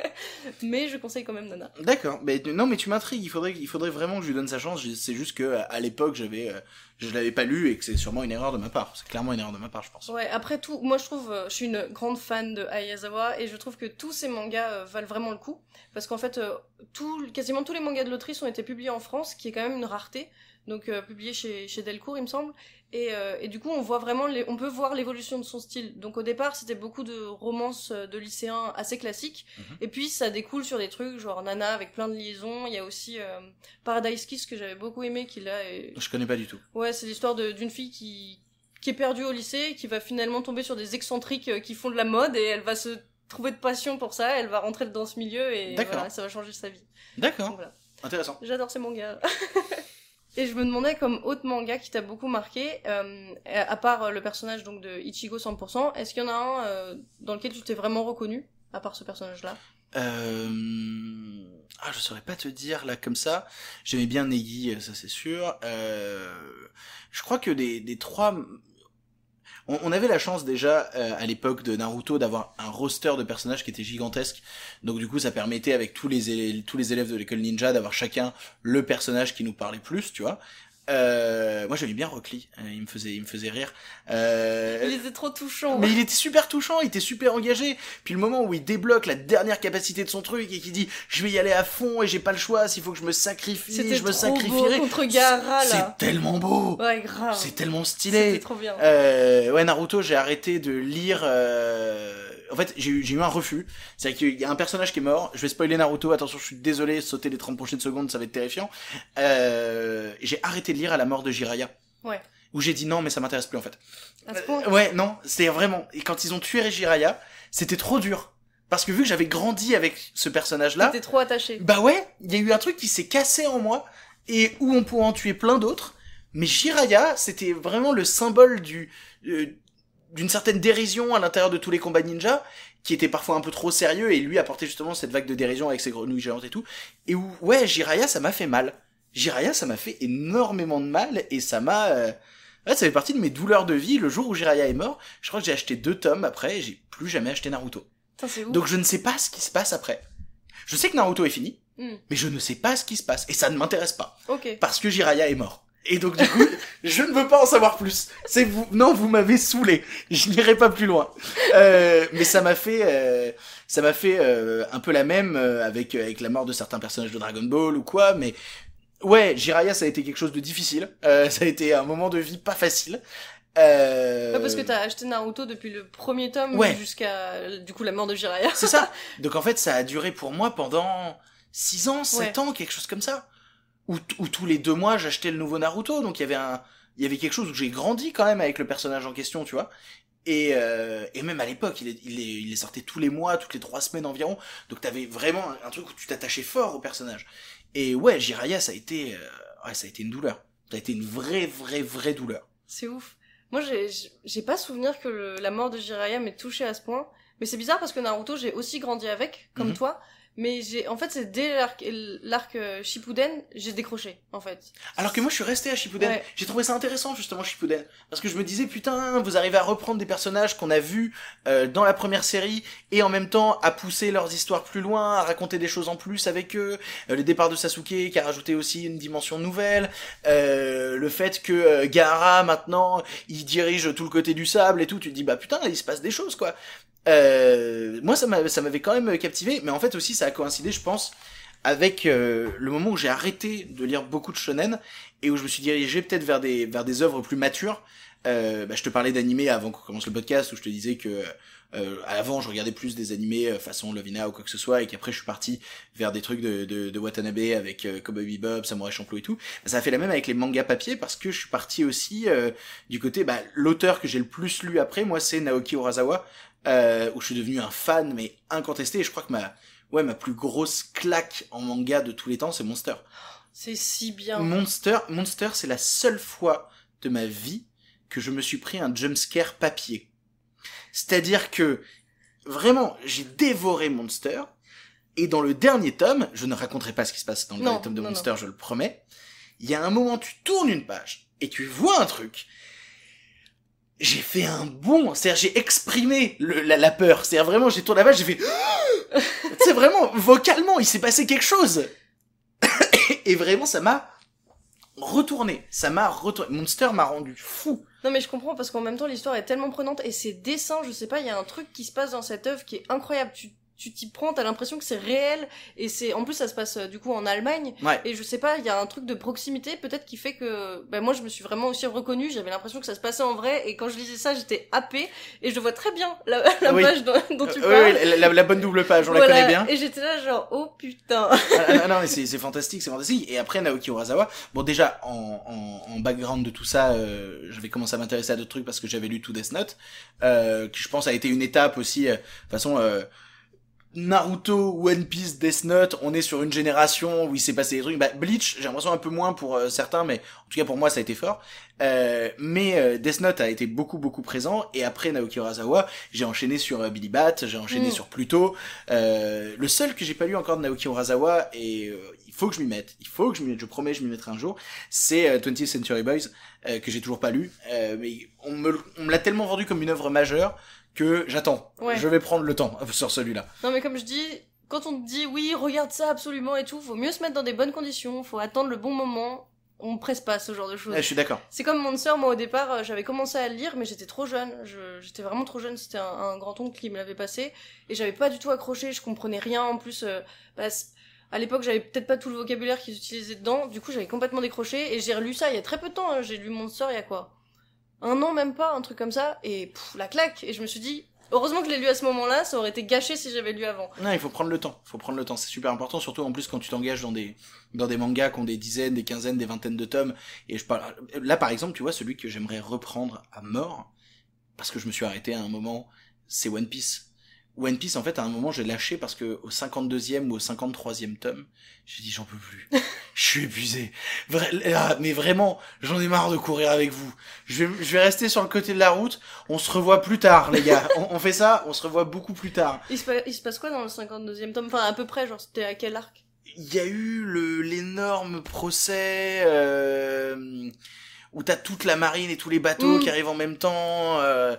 mais je conseille quand même Nana. D'accord. Mais non, mais tu m'intrigues. Il faudrait, il faudrait vraiment que je lui donne sa chance. C'est juste que à l'époque, j'avais, euh, je l'avais pas lu et que c'est sûrement une erreur de ma part. C'est clairement une erreur de ma part, je pense. Ouais, après tout, moi je trouve, euh, je suis une grande fan de Ayazawa et je trouve que tous ces mangas euh, valent vraiment le coup parce qu'en fait, tout, quasiment tous les mangas de l'autrice ont été publiés en France, qui est quand même une rareté, donc euh, publiés chez, chez Delcourt, il me semble. Et, euh, et du coup, on voit vraiment, les, on peut voir l'évolution de son style. Donc au départ, c'était beaucoup de romances euh, de lycéens assez classiques, Mhm. et puis ça découle sur des trucs genre Nana avec plein de liaisons. Il y a aussi euh, Paradise Kiss que j'avais beaucoup aimé, qui là est Je connais pas du tout. Ouais, c'est l'histoire d'une fille qui, qui est perdue au lycée et qui va finalement tomber sur des excentriques euh, qui font de la mode et elle va se trouver de passion pour ça, elle va rentrer dans ce milieu et voilà, ça va changer sa vie. D'accord. voilà. Intéressant. J'adore ces mangas. et je me demandais comme autre manga qui t'a beaucoup marqué, euh, à part euh, le personnage donc de Ichigo 100%, est-ce qu'il y en a un euh, dans lequel tu t'es vraiment reconnu, à part ce personnage-là? Euh... Ah, je saurais pas te dire là comme ça. J'aimais bien Negi, ça c'est sûr. Je crois que des, des trois. On, avait la chance déjà euh, à l'époque de Naruto d'avoir un roster de personnages qui était gigantesque. Donc du coup, ça permettait avec tous les élèves, tous les élèves de l'école ninja d'avoir chacun le personnage qui nous parlait plus, tu vois. Euh, moi, j'aimais bien Rock Lee. Euh, il me faisait, il me faisait rire. Euh, Il était trop touchant. mais il était super touchant, il était super engagé. Puis le moment où il débloque la dernière capacité de son truc et qui dit je vais y aller à fond et j'ai pas le choix, s'il faut que je me sacrifie, C'était je me sacrifierai. contre Gaara là. C'est tellement beau. Ouais, grave. C'est tellement C'était stylé. trop bien. Euh, ouais, Naruto, j'ai arrêté de lire. euh, En fait, j'ai eu, j'ai eu un refus. C'est-à-dire qu'il y a un personnage qui est mort. Je vais spoiler Naruto. Attention, je suis désolé. Sauter les 30 prochaines secondes, ça va être terrifiant. Euh... J'ai arrêté de lire à la mort de Jiraiya. Ouais. Où j'ai dit non, mais ça m'intéresse plus en fait. À ce point. Euh, ouais, non, c'est vraiment. Et quand ils ont tué Jiraiya, c'était trop dur. Parce que vu que j'avais grandi avec ce personnage-là, T'étais trop attaché. bah ouais, il y a eu un truc qui s'est cassé en moi et où on pourrait en tuer plein d'autres. Mais Jiraiya, c'était vraiment le symbole du euh, d'une certaine dérision à l'intérieur de tous les combats ninja, qui était parfois un peu trop sérieux et lui apportait justement cette vague de dérision avec ses grenouilles géantes et tout. Et où ouais, Jiraiya, ça m'a fait mal. Jiraiya, ça m'a fait énormément de mal et ça m'a euh, Ouais, ça fait partie de mes douleurs de vie. Le jour où Jiraiya est mort, je crois que j'ai acheté deux tomes après et j'ai plus jamais acheté Naruto. Putain, c'est ouf. Donc je ne sais pas ce qui se passe après. Je sais que Naruto est fini, Hmm. mais je ne sais pas ce qui se passe et ça ne m'intéresse pas parce que Jiraiya est mort. Et donc du coup, je ne veux pas en savoir plus. C'est vous, non, vous m'avez saoulé. Je n'irai pas plus loin. Euh, mais ça m'a fait, euh, ça m'a fait euh, un peu la même euh, avec avec la mort de certains personnages de Dragon Ball ou quoi. Mais ouais, Jiraiya, ça a été quelque chose de difficile. Euh, ça a été un moment de vie pas facile. Euh... Ouais, parce que t'as acheté Naruto depuis le premier tome Ouais. jusqu'à du coup la mort de Jiraiya. C'est ça. Donc en fait, ça a duré pour moi pendant 6 ans, 7 ans, quelque chose comme ça. Où, tous les deux mois, j'achetais le nouveau Naruto. Donc il y avait un, il y avait quelque chose où j'ai grandi quand même avec le personnage en question, tu vois. Et, euh, et même à l'époque, il est, il, est, il est sorti tous les mois, toutes les trois semaines environ. Donc t'avais vraiment un, truc où tu t'attachais fort au personnage. Et ouais, Jiraiya, ça a été, euh, ouais, ça a été une douleur. Ça a été une vraie, vraie, vraie douleur. C'est ouf. Moi, j'ai- pas souvenir que le- la mort de Jiraiya m'ait touché à ce point. Mais c'est bizarre parce que Naruto, j'ai aussi grandi avec, comme Mhm. toi. Mais j'ai, en fait, c'est dès l'arc, l'arc euh, Shippuden, j'ai décroché, en fait. Alors que moi, je suis resté à Shippuden. Ouais. J'ai trouvé ça intéressant, justement, Shippuden. Parce que je me disais, putain, vous arrivez à reprendre des personnages qu'on a vus euh, dans la première série, et en même temps, à pousser leurs histoires plus loin, à raconter des choses en plus avec eux. Euh, le départ de Sasuke, qui a rajouté aussi une dimension nouvelle. Euh, le fait que euh, Gaara, maintenant, il dirige tout le côté du sable et tout. Tu te dis, bah putain, il se passe des choses, quoi. Euh, moi, ça m'a- ça m'avait quand même captivé, mais en fait aussi, ça a coïncidé, je pense, avec euh, le moment où j'ai arrêté de lire beaucoup de shonen et où je me suis dirigé peut-être vers des vers des œuvres plus matures. Euh, bah, je te parlais d'animés avant qu'on commence le podcast où je te disais que euh, avant je regardais plus des animés euh, façon Lovina ou quoi que ce soit et qu'après je suis parti vers des trucs de, de, de Watanabe avec euh, Cowboy Bebop, Samurai Champloo et tout. Bah, ça a fait la même avec les mangas papier parce que je suis parti aussi euh, du côté bah, l'auteur que j'ai le plus lu après moi c'est Naoki Urasawa euh, où je suis devenu un fan mais incontesté et je crois que ma ouais ma plus grosse claque en manga de tous les temps c'est Monster. C'est si bien. Monster, Monster, c'est la seule fois de ma vie que je me suis pris un jumpscare papier. C'est-à-dire que, vraiment, j'ai dévoré Monster, et dans le dernier tome, je ne raconterai pas ce qui se passe dans le Non, dernier tome de non, Monster, je le promets, il y a un moment, tu tournes une page, et tu vois un truc, j'ai fait un bond, c'est-à-dire j'ai exprimé la, peur, c'est-à-dire vraiment, j'ai tourné la page, j'ai fait... c'est vraiment, vocalement, il s'est passé quelque chose. Et vraiment ça m'a retourné. Ça m'a retourné. Monster m'a rendu fou. Non mais je comprends parce qu'en même temps l'histoire est tellement prenante et ces dessins, je sais pas, il y a un truc qui se passe dans cette œuvre qui est incroyable. Tu tu t'y prends, t'as l'impression que c'est réel et c'est en plus ça se passe euh, du coup en Allemagne ouais et je sais pas, il y a un truc de proximité peut-être qui fait que ben moi je me suis vraiment aussi reconnue, j'avais l'impression que ça se passait en vrai et quand je lisais ça j'étais happée et je vois très bien la, la Oui. page dont, dont tu Euh, parles. ouais, la, la- la bonne double page on la Voilà. connaît bien Et j'étais là genre oh putain. ah, ah, non mais c'est c'est fantastique c'est fantastique et après Naoki Urasawa bon déjà en, en, en background de tout ça euh, j'avais commencé à m'intéresser à d'autres trucs parce que j'avais lu tout Death Note euh, qui je pense a été une étape aussi euh, de toute façon euh, Naruto, One Piece, Death Note, on est sur une génération où il s'est passé des trucs. Bah, Bleach, j'ai l'impression un peu moins pour euh, certains, mais en tout cas pour moi ça a été fort. Euh, mais euh, Death Note a été beaucoup beaucoup présent. Et après Naoki Urasawa, j'ai enchaîné sur euh, Billy Bat, j'ai enchaîné Mm. sur Pluto. Euh, le seul que j'ai pas lu encore de Naoki Urasawa, et euh, il faut que je m'y mette, il faut que je m'y mette, je promets, je m'y mettrai un jour, c'est euh, 20th Century Boys, euh, que j'ai toujours pas lu. Euh, mais on me, on me l'a tellement vendu comme une œuvre majeure que j'attends. Ouais. Je vais prendre le temps sur celui-là. Non mais comme je dis, quand on te dit oui, regarde ça absolument et tout, faut mieux se mettre dans des bonnes conditions, faut attendre le bon moment. On presse pas ce genre de choses. Ouais, je suis d'accord. C'est comme mon sœur, moi au départ, euh, j'avais commencé à le lire, mais j'étais trop jeune. Je- J'étais vraiment trop jeune. C'était un, un grand oncle qui me l'avait passé, et j'avais pas du tout accroché. Je comprenais rien. En plus, euh, bah, à l'époque, j'avais peut-être pas tout le vocabulaire qu'ils utilisaient dedans. Du coup, j'avais complètement décroché, et j'ai relu ça il y a très peu de temps. hein. J'ai lu mon sœur il y a quoi? Un an même pas, un truc comme ça, et pff, la claque. Et je me suis dit, heureusement que je l'ai lu à ce moment-là. Ça aurait été gâché si j'avais lu avant. Non, il faut prendre le temps. Il faut prendre le temps. C'est super important, surtout en plus quand tu t'engages dans des dans des mangas qui ont des dizaines, des quinzaines, des vingtaines de tomes. Et je parle là, par exemple, tu vois, celui que j'aimerais reprendre à mort parce que je me suis arrêté à un moment, c'est One Piece. One Piece, en fait, à un moment, j'ai lâché parce que au 52e ou au 53e tome, j'ai dit j'en peux plus. Je suis épuisé. Vra- ah, mais vraiment, j'en ai marre de courir avec vous. Je vais, je vais rester sur le côté de la route. On se revoit plus tard, les gars. On, on fait ça, on se revoit beaucoup plus tard. Il se, pa- il se passe quoi dans le 52e tome? Enfin, à peu près, genre, c'était à quel arc? Il y a eu le l'énorme procès. Euh... où t'as toute la marine et tous les bateaux Mm. qui arrivent en même temps. euh,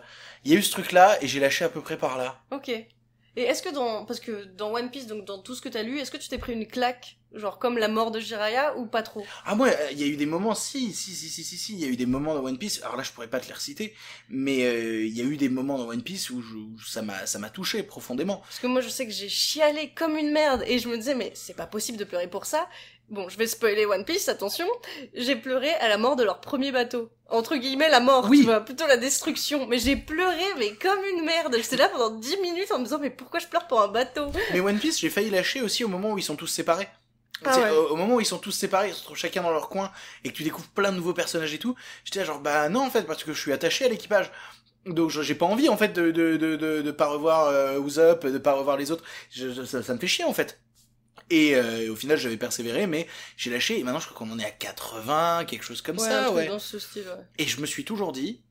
Il y a eu ce truc-là et j'ai lâché à peu près par là. Ok. Et est-ce que dans. Parce que dans One Piece, donc dans tout ce que t'as lu, est-ce que tu t'es pris une claque Genre comme la mort de Jiraiya ou pas trop? Ah moi, euh, il y a eu des moments, si, si, si, si, si, si, il y a eu des moments dans One Piece. Alors là, je pourrais pas te les reciter, mais euh, il y a eu des moments dans One Piece où, je- où ça m'a, ça m'a touché profondément. Parce que moi je sais que j'ai chialé comme une merde et je me disais mais c'est pas possible de pleurer pour ça. Bon, je vais spoiler One Piece, attention. J'ai pleuré à la mort de leur premier bateau. Entre guillemets la mort, Oui. tu vois, plutôt la destruction. Mais j'ai pleuré mais comme une merde. J'étais là pendant 10 minutes en me disant mais pourquoi je pleure pour un bateau? Mais One Piece, j'ai failli lâcher aussi au moment où ils sont tous séparés. Ah ouais. au, moment où ils sont tous séparés, ils se retrouvent chacun dans leur coin et que tu découvres plein de nouveaux personnages et tout, j'étais là genre bah non en fait parce que je suis attaché à l'équipage. Donc j'ai pas envie en fait de de de de, de pas revoir euh, Usopp, de pas revoir les autres. Je- je- ça, ça me fait chier en fait. Et euh, au final j'avais persévéré mais j'ai lâché et maintenant je crois qu'on en est à 80, quelque chose comme Ouais, ça ouais. dans ce style, ouais. Et je me suis toujours dit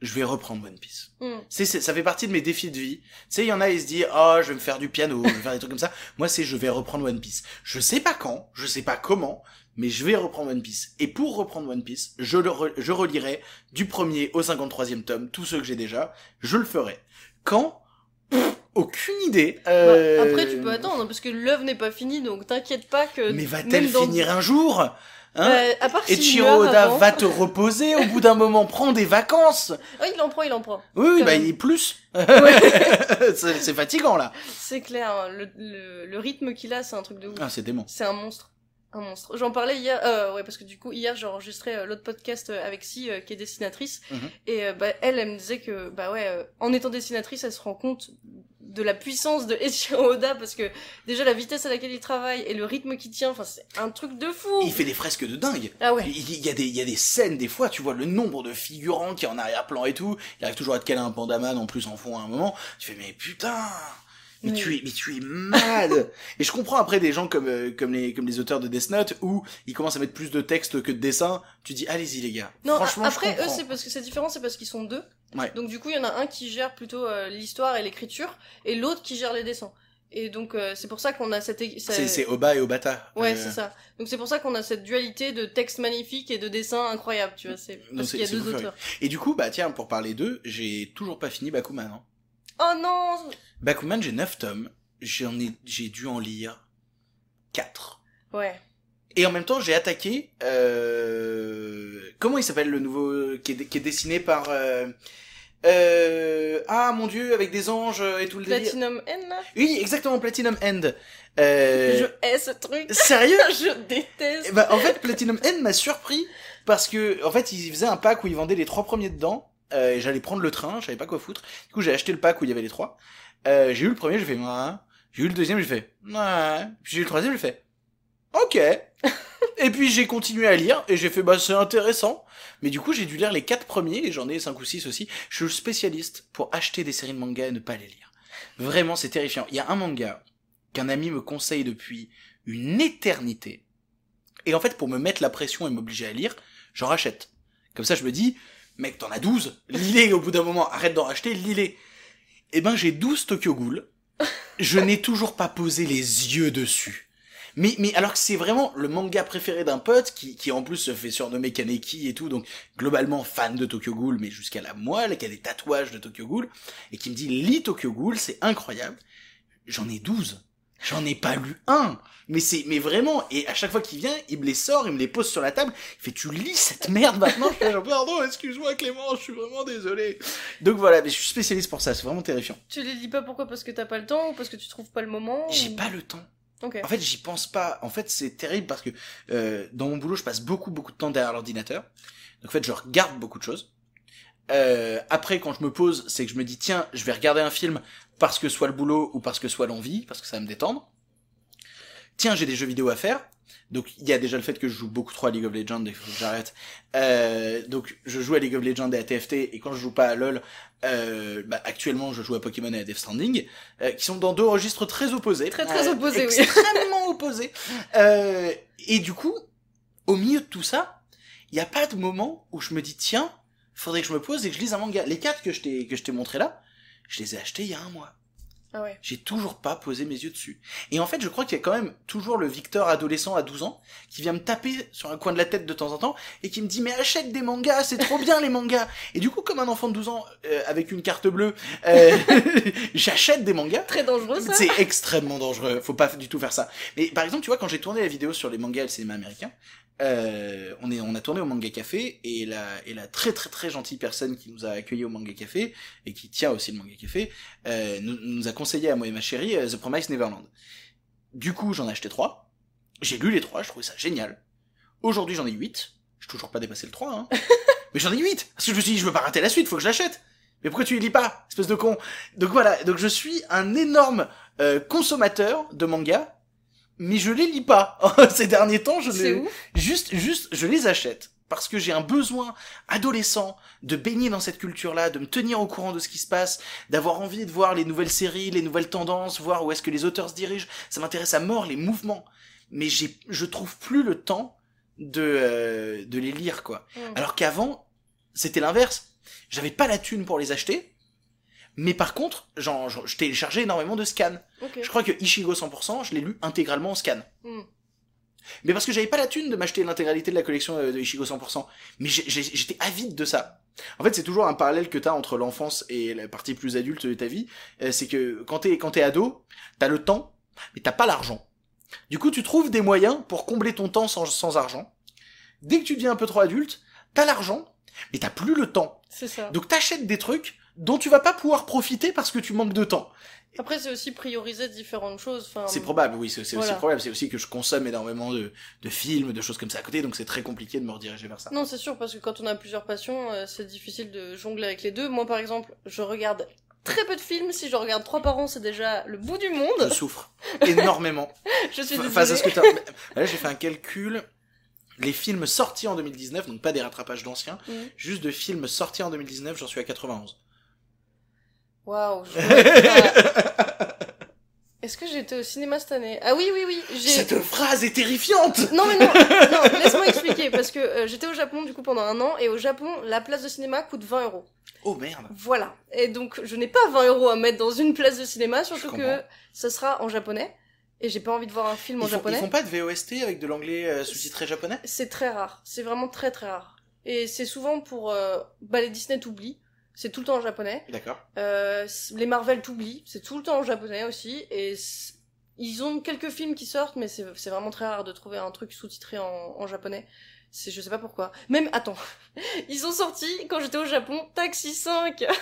je vais reprendre One Piece. Hmm. C'est- ça fait partie de mes défis de vie. Tu sais, il y en a, ils se disent, oh, je vais me faire du piano, je vais faire des trucs comme ça. Moi, c'est, je vais reprendre One Piece. Je sais pas quand, je sais pas comment, mais je vais reprendre One Piece. Et pour reprendre One Piece, je le, re- je relirai du premier au 53e tome, tous ceux que j'ai déjà, je le ferai. Quand? Pff, aucune idée. Bah, Euh, après tu peux attendre parce que l'œuvre n'est pas finie donc t'inquiète pas que. Mais va-t-elle dans- finir un jour? Hein? Euh, à part Et Oda avant. va te reposer au bout d'un moment, prends des vacances. Ah, il en prend, il en prend. Oui, oui, bah, même. il est plus. Ouais. c'est, c'est fatigant, là. C'est clair, hein, le, le, le rythme qu'il a, c'est un truc de ouf. Ah, c'est dément. C'est un monstre. Un monstre. J'en parlais hier, euh, ouais, parce que du coup, hier, j'ai enregistré euh, l'autre podcast euh, avec Si, euh, qui est dessinatrice. Mhm. Et bah, elle, elle me disait que, bah ouais, en étant dessinatrice, elle se rend compte de la puissance de Eiichiro Oda, parce que déjà, la vitesse à laquelle il travaille et le rythme qu'il tient, enfin, c'est un truc de fou. Il fait des fresques de dingue. Ah ouais. Il il y, a des, il y a des scènes, des fois, tu vois le nombre de figurants qui est en arrière-plan et tout. Il arrive toujours à te caler un pandaman en plus en fond à un moment. Tu fais, mais putain! Mais, Oui. tu es, mais tu es malade! et je comprends après des gens comme, euh, comme, les, comme les auteurs de Death Note où ils commencent à mettre plus de texte que de dessin. Tu dis, allez-y les gars. Non, Franchement, a- je après, eux, c'est parce que c'est différent, c'est parce qu'ils sont deux. Ouais. Donc, du coup, il y en a un qui gère plutôt euh, l'histoire et l'écriture, et l'autre qui gère les dessins. Et donc, euh, c'est pour ça qu'on a cette... C'est, c'est Oba et Obata. Ouais, c'est ça. Donc c'est pour ça qu'on a cette dualité de texte magnifique et de dessin incroyable, tu vois. C'est parce c'est- qu'il y a deux auteurs. Et du coup, bah tiens, pour parler d'eux, j'ai toujours pas fini Bakuman. Hein. Oh non Bakuman, j'ai 9 tomes. J'en ai, j'ai dû en lire 4. Ouais. Et en même temps, j'ai attaqué. Euh... Comment il s'appelle le nouveau qui est, qui est dessiné par euh... Euh... ah mon dieu avec des anges et tout le délire. Platinum là? Oui, exactement Platinum End. Euh... Je hais ce truc. Sérieux? Je déteste. Ben, en fait, Platinum End m'a surpris parce que en fait, ils faisaient un pack où ils vendaient les trois premiers dedans. Euh, j'allais prendre le train, je savais pas quoi foutre. Du coup, j'ai acheté le pack où il y avait les trois. Euh, j'ai eu le premier, j'ai fait ouais. J'ai eu le deuxième, j'ai fait ouais. Puis j'ai eu le troisième, j'ai fait ok. et puis j'ai continué à lire et j'ai fait bah c'est intéressant. Mais du coup, j'ai dû lire les quatre premiers et j'en ai cinq ou six aussi. Je suis spécialiste pour acheter des séries de manga et ne pas les lire. Vraiment, c'est terrifiant. Il y a un manga qu'un ami me conseille depuis une éternité. Et en fait, pour me mettre la pression et m'obliger à lire, j'en rachète. Comme ça, je me dis, mec, t'en as 12, lis-les au bout d'un moment, arrête d'en racheter, lis-les. Eh ben, j'ai 12 Tokyo Ghoul. Je n'ai toujours pas posé les yeux dessus. Mais, mais alors que c'est vraiment le manga préféré d'un pote qui, qui en plus se fait surnommer Kaneki et tout, donc globalement fan de Tokyo Ghoul, mais jusqu'à la moelle, qui a des tatouages de Tokyo Ghoul, et qui me dit lis Tokyo Ghoul, c'est incroyable. J'en ai 12. J'en ai pas lu un. Mais c'est, mais vraiment, et à chaque fois qu'il vient, il me les sort, il me les pose sur la table, il fait, tu lis cette merde maintenant? Je fais, genre, pardon, excuse-moi Clément, je suis vraiment désolé. Donc voilà, mais je suis spécialiste pour ça, c'est vraiment terrifiant. Tu les lis pas pourquoi? Parce que t'as pas le temps ou parce que tu trouves pas le moment J'ai ou- pas le temps. En fait, j'y pense pas. En fait, c'est terrible parce que euh, dans mon boulot, je passe beaucoup, beaucoup de temps derrière l'ordinateur. Donc, en fait, je regarde beaucoup de choses. Euh, après, quand je me pose, c'est que je me dis, tiens, je vais regarder un film parce que soit le boulot ou parce que soit l'envie, parce que ça va me détendre. Tiens, j'ai des jeux vidéo à faire. Donc, il y a déjà le fait que je joue beaucoup trop à League of Legends, il faut que j'arrête. Euh, donc, je joue à League of Legends et à TFT, et quand je joue pas à LoL, euh, bah, actuellement, je joue à Pokémon et à Death Stranding, euh, qui sont dans deux registres très opposés. Très, très opposés, oui. Extrêmement opposés. Euh, et du coup, au milieu de tout ça, il n'y a pas de moment où je me dis, tiens, faudrait que je me pose et que je lise un manga. Les quatre que je t'ai, que je t'ai montré là, je les ai achetés il y a un mois. Ah ouais. J'ai toujours pas posé mes yeux dessus. Et en fait, je crois qu'il y a quand même toujours le Victor adolescent à 12 ans qui vient me taper sur un coin de la tête de temps en temps et qui me dit mais achète des mangas, c'est trop bien les mangas. Et du coup, comme un enfant de 12 ans euh, avec une carte bleue, euh, j'achète des mangas. Très dangereux ça. C'est extrêmement dangereux. Faut pas du tout faire ça. Mais par exemple, tu vois, quand j'ai tourné la vidéo sur les mangas et le cinéma américain, euh, on est, on a tourné au Manga Café et la, et la très très très gentille personne qui nous a accueillis au Manga Café et qui tient aussi le Manga Café euh, nous, nous a conseillé à moi et ma chérie euh, The Promised Neverland. Du coup, j'en ai acheté trois. J'ai lu les trois, je trouvais ça génial. Aujourd'hui, j'en ai huit. J'ai toujours pas dépassé le 3, hein. Mais j'en ai huit Parce que je me suis dit, je veux pas rater la suite, faut que je l'achète. Mais pourquoi tu les lis pas, espèce de con? Donc voilà, donc je suis un énorme euh, consommateur de mangas mais je les lis pas. Ces derniers temps, je les juste juste je les achète parce que j'ai un besoin adolescent de baigner dans cette culture-là, de me tenir au courant de ce qui se passe, d'avoir envie de voir les nouvelles séries, les nouvelles tendances, voir où est-ce que les auteurs se dirigent. Ça m'intéresse à mort les mouvements, mais j'ai je trouve plus le temps de euh, de les lire quoi. Alors qu'avant, c'était l'inverse. J'avais pas la thune pour les acheter, mais par contre, genre, je téléchargeais énormément de scans. Je crois que Ichigo 100%, je l'ai lu intégralement en scan. Mm. Mais parce que j'avais pas la thune de m'acheter l'intégralité de la collection euh, de Ichigo 100%. Mais j'étais avide de ça. En fait, c'est toujours un parallèle que t'as entre l'enfance et la partie plus adulte de ta vie. Euh, c'est que quand t'es quand t'es ado, t'as le temps, mais t'as pas l'argent. Du coup, tu trouves des moyens pour combler ton temps sans, sans argent. Dès que tu deviens un peu trop adulte, t'as l'argent, mais t'as plus le temps. C'est ça. Donc t'achètes des trucs dont tu vas pas pouvoir profiter parce que tu manques de temps. Après, c'est aussi prioriser différentes choses. Enfin, C'est probable, oui, c'est aussi probable. C'est aussi que je consomme énormément de, de films, de choses comme ça à côté, donc c'est très compliqué de me rediriger vers ça. Non, c'est sûr, parce que quand on a plusieurs passions, euh, c'est difficile de jongler avec les deux. Moi, par exemple, je regarde très peu de films. Si je regarde trois par an, c'est déjà le bout du Je monde. souffre énormément Je suis Fa- face à ce que désolée. t'as. Là, j'ai fait un calcul. Les films sortis en 2019, donc pas des rattrapages d'anciens, Mhm. juste de films sortis en 2019, j'en suis à 91. Waouh. Est-ce que j'étais au cinéma cette année? Ah oui, oui, oui. Cette phrase est terrifiante Non mais non, non laisse-moi expliquer parce que euh, j'étais au Japon du coup pendant un an et au Japon la place de cinéma coûte 20 euros. Oh merde Voilà. Et donc je n'ai pas 20 euros à mettre dans une place de cinéma, surtout que ça sera en japonais et j'ai pas envie de voir un film en font, ils japonais. font pas de VOST avec de l'anglais euh, sous-titré japonais? C'est très rare. C'est vraiment très très rare. Et c'est souvent pour euh, bah les Disney t'oublient. C'est tout le temps en japonais. D'accord. Euh, les Marvel t'oublient. C'est tout le temps en japonais aussi. Et ils ont quelques films qui sortent, mais c'est c'est vraiment très rare de trouver un truc sous-titré en, en japonais. C'est je sais pas pourquoi. Même attends, ils ont sorti quand j'étais au Japon Taxi 5.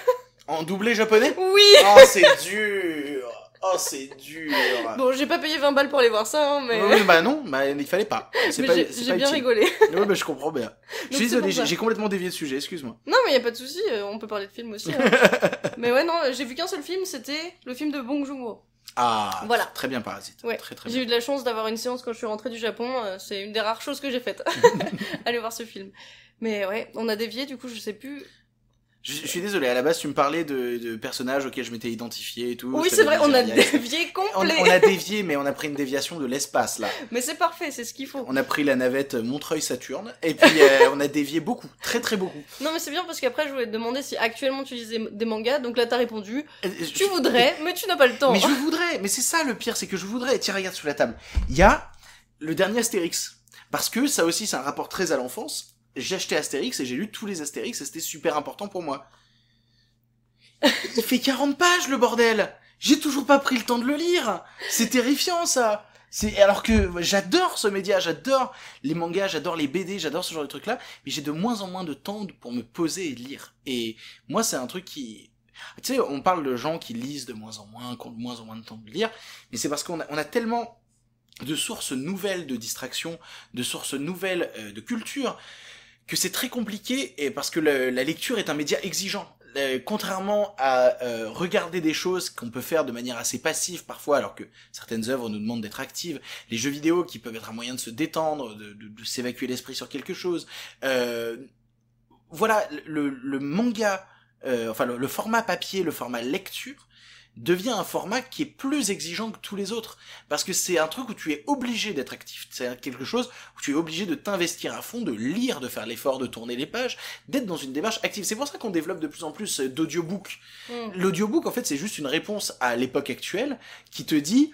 En doublé japonais? Oui. Oh, c'est dur Oh, c'est dur Bon, j'ai pas payé 20 balles pour aller voir ça, hein, mais, Oui, bah non, bah, il fallait pas. C'est mais pas, j'ai bien utile. rigolé. Oui, bah, je comprends bien. Je suis désolé, j'ai complètement dévié de sujet, excuse-moi. Non, mais y a pas de souci, euh, on peut parler de films aussi. hein. mais ouais, non, j'ai vu qu'un seul film, c'était le film de Bong Joon-ho. Ah, Voilà. très bien Parasite. Ouais. Très très J'ai eu de la chance d'avoir une séance quand je suis rentrée du Japon, euh, c'est une des rares choses que j'ai faites. Aller voir ce film. Mais ouais, on a dévié, du coup, je sais plus. Je, je suis désolé, à la base tu me parlais de, de personnages auxquels je m'étais identifié et tout. Oui, c'est vrai, on a dévié On, complet. on a dévié, mais on a pris une déviation de l'espace là. Mais c'est parfait, c'est ce qu'il faut. On a pris la navette Montreuil-Saturne et puis euh, on a dévié beaucoup, très très beaucoup. Non, mais c'est bien parce qu'après, je voulais te demander si actuellement tu lisais des mangas, donc là, t'as répondu. Euh, Tu je- voudrais, mais tu n'as pas le temps. Mais je voudrais, mais c'est ça le pire, c'est que je voudrais. Tiens, regarde sous la table. Il y a le dernier Astérix. Parce que ça aussi, c'est un rapport très à l'enfance. J'ai acheté Astérix et j'ai lu tous les Astérix et c'était super important pour moi. Il fait 40 pages, le bordel J'ai toujours pas pris le temps de le lire C'est terrifiant, ça c'est alors que j'adore ce média, j'adore les mangas, j'adore les BD, j'adore ce genre de trucs là, mais j'ai de moins en moins de temps pour me poser et lire. Et moi c'est un truc qui tu sais, on parle de gens qui lisent de moins en moins, qui ont de moins en moins de temps de lire, mais c'est parce qu'on a, tellement de sources nouvelles de distraction, de sources nouvelles euh, de culture, que c'est très compliqué, et parce que la lecture est un média exigeant. Euh, contrairement à euh, regarder des choses qu'on peut faire de manière assez passive parfois, alors que certaines œuvres nous demandent d'être actives, les jeux vidéo qui peuvent être un moyen de se détendre, de, de- de s'évacuer l'esprit sur quelque chose, euh, voilà, le, le manga, euh, enfin le, le format papier, le format lecture, devient un format qui est plus exigeant que tous les autres. Parce que c'est un truc où tu es obligé d'être actif. C'est quelque chose où tu es obligé de t'investir à fond, de lire, de faire l'effort de tourner les pages, d'être dans une démarche active. C'est pour ça qu'on développe de plus en plus d'audiobook. Mm. L'audiobook, en fait, c'est juste une réponse à l'époque actuelle qui te dit,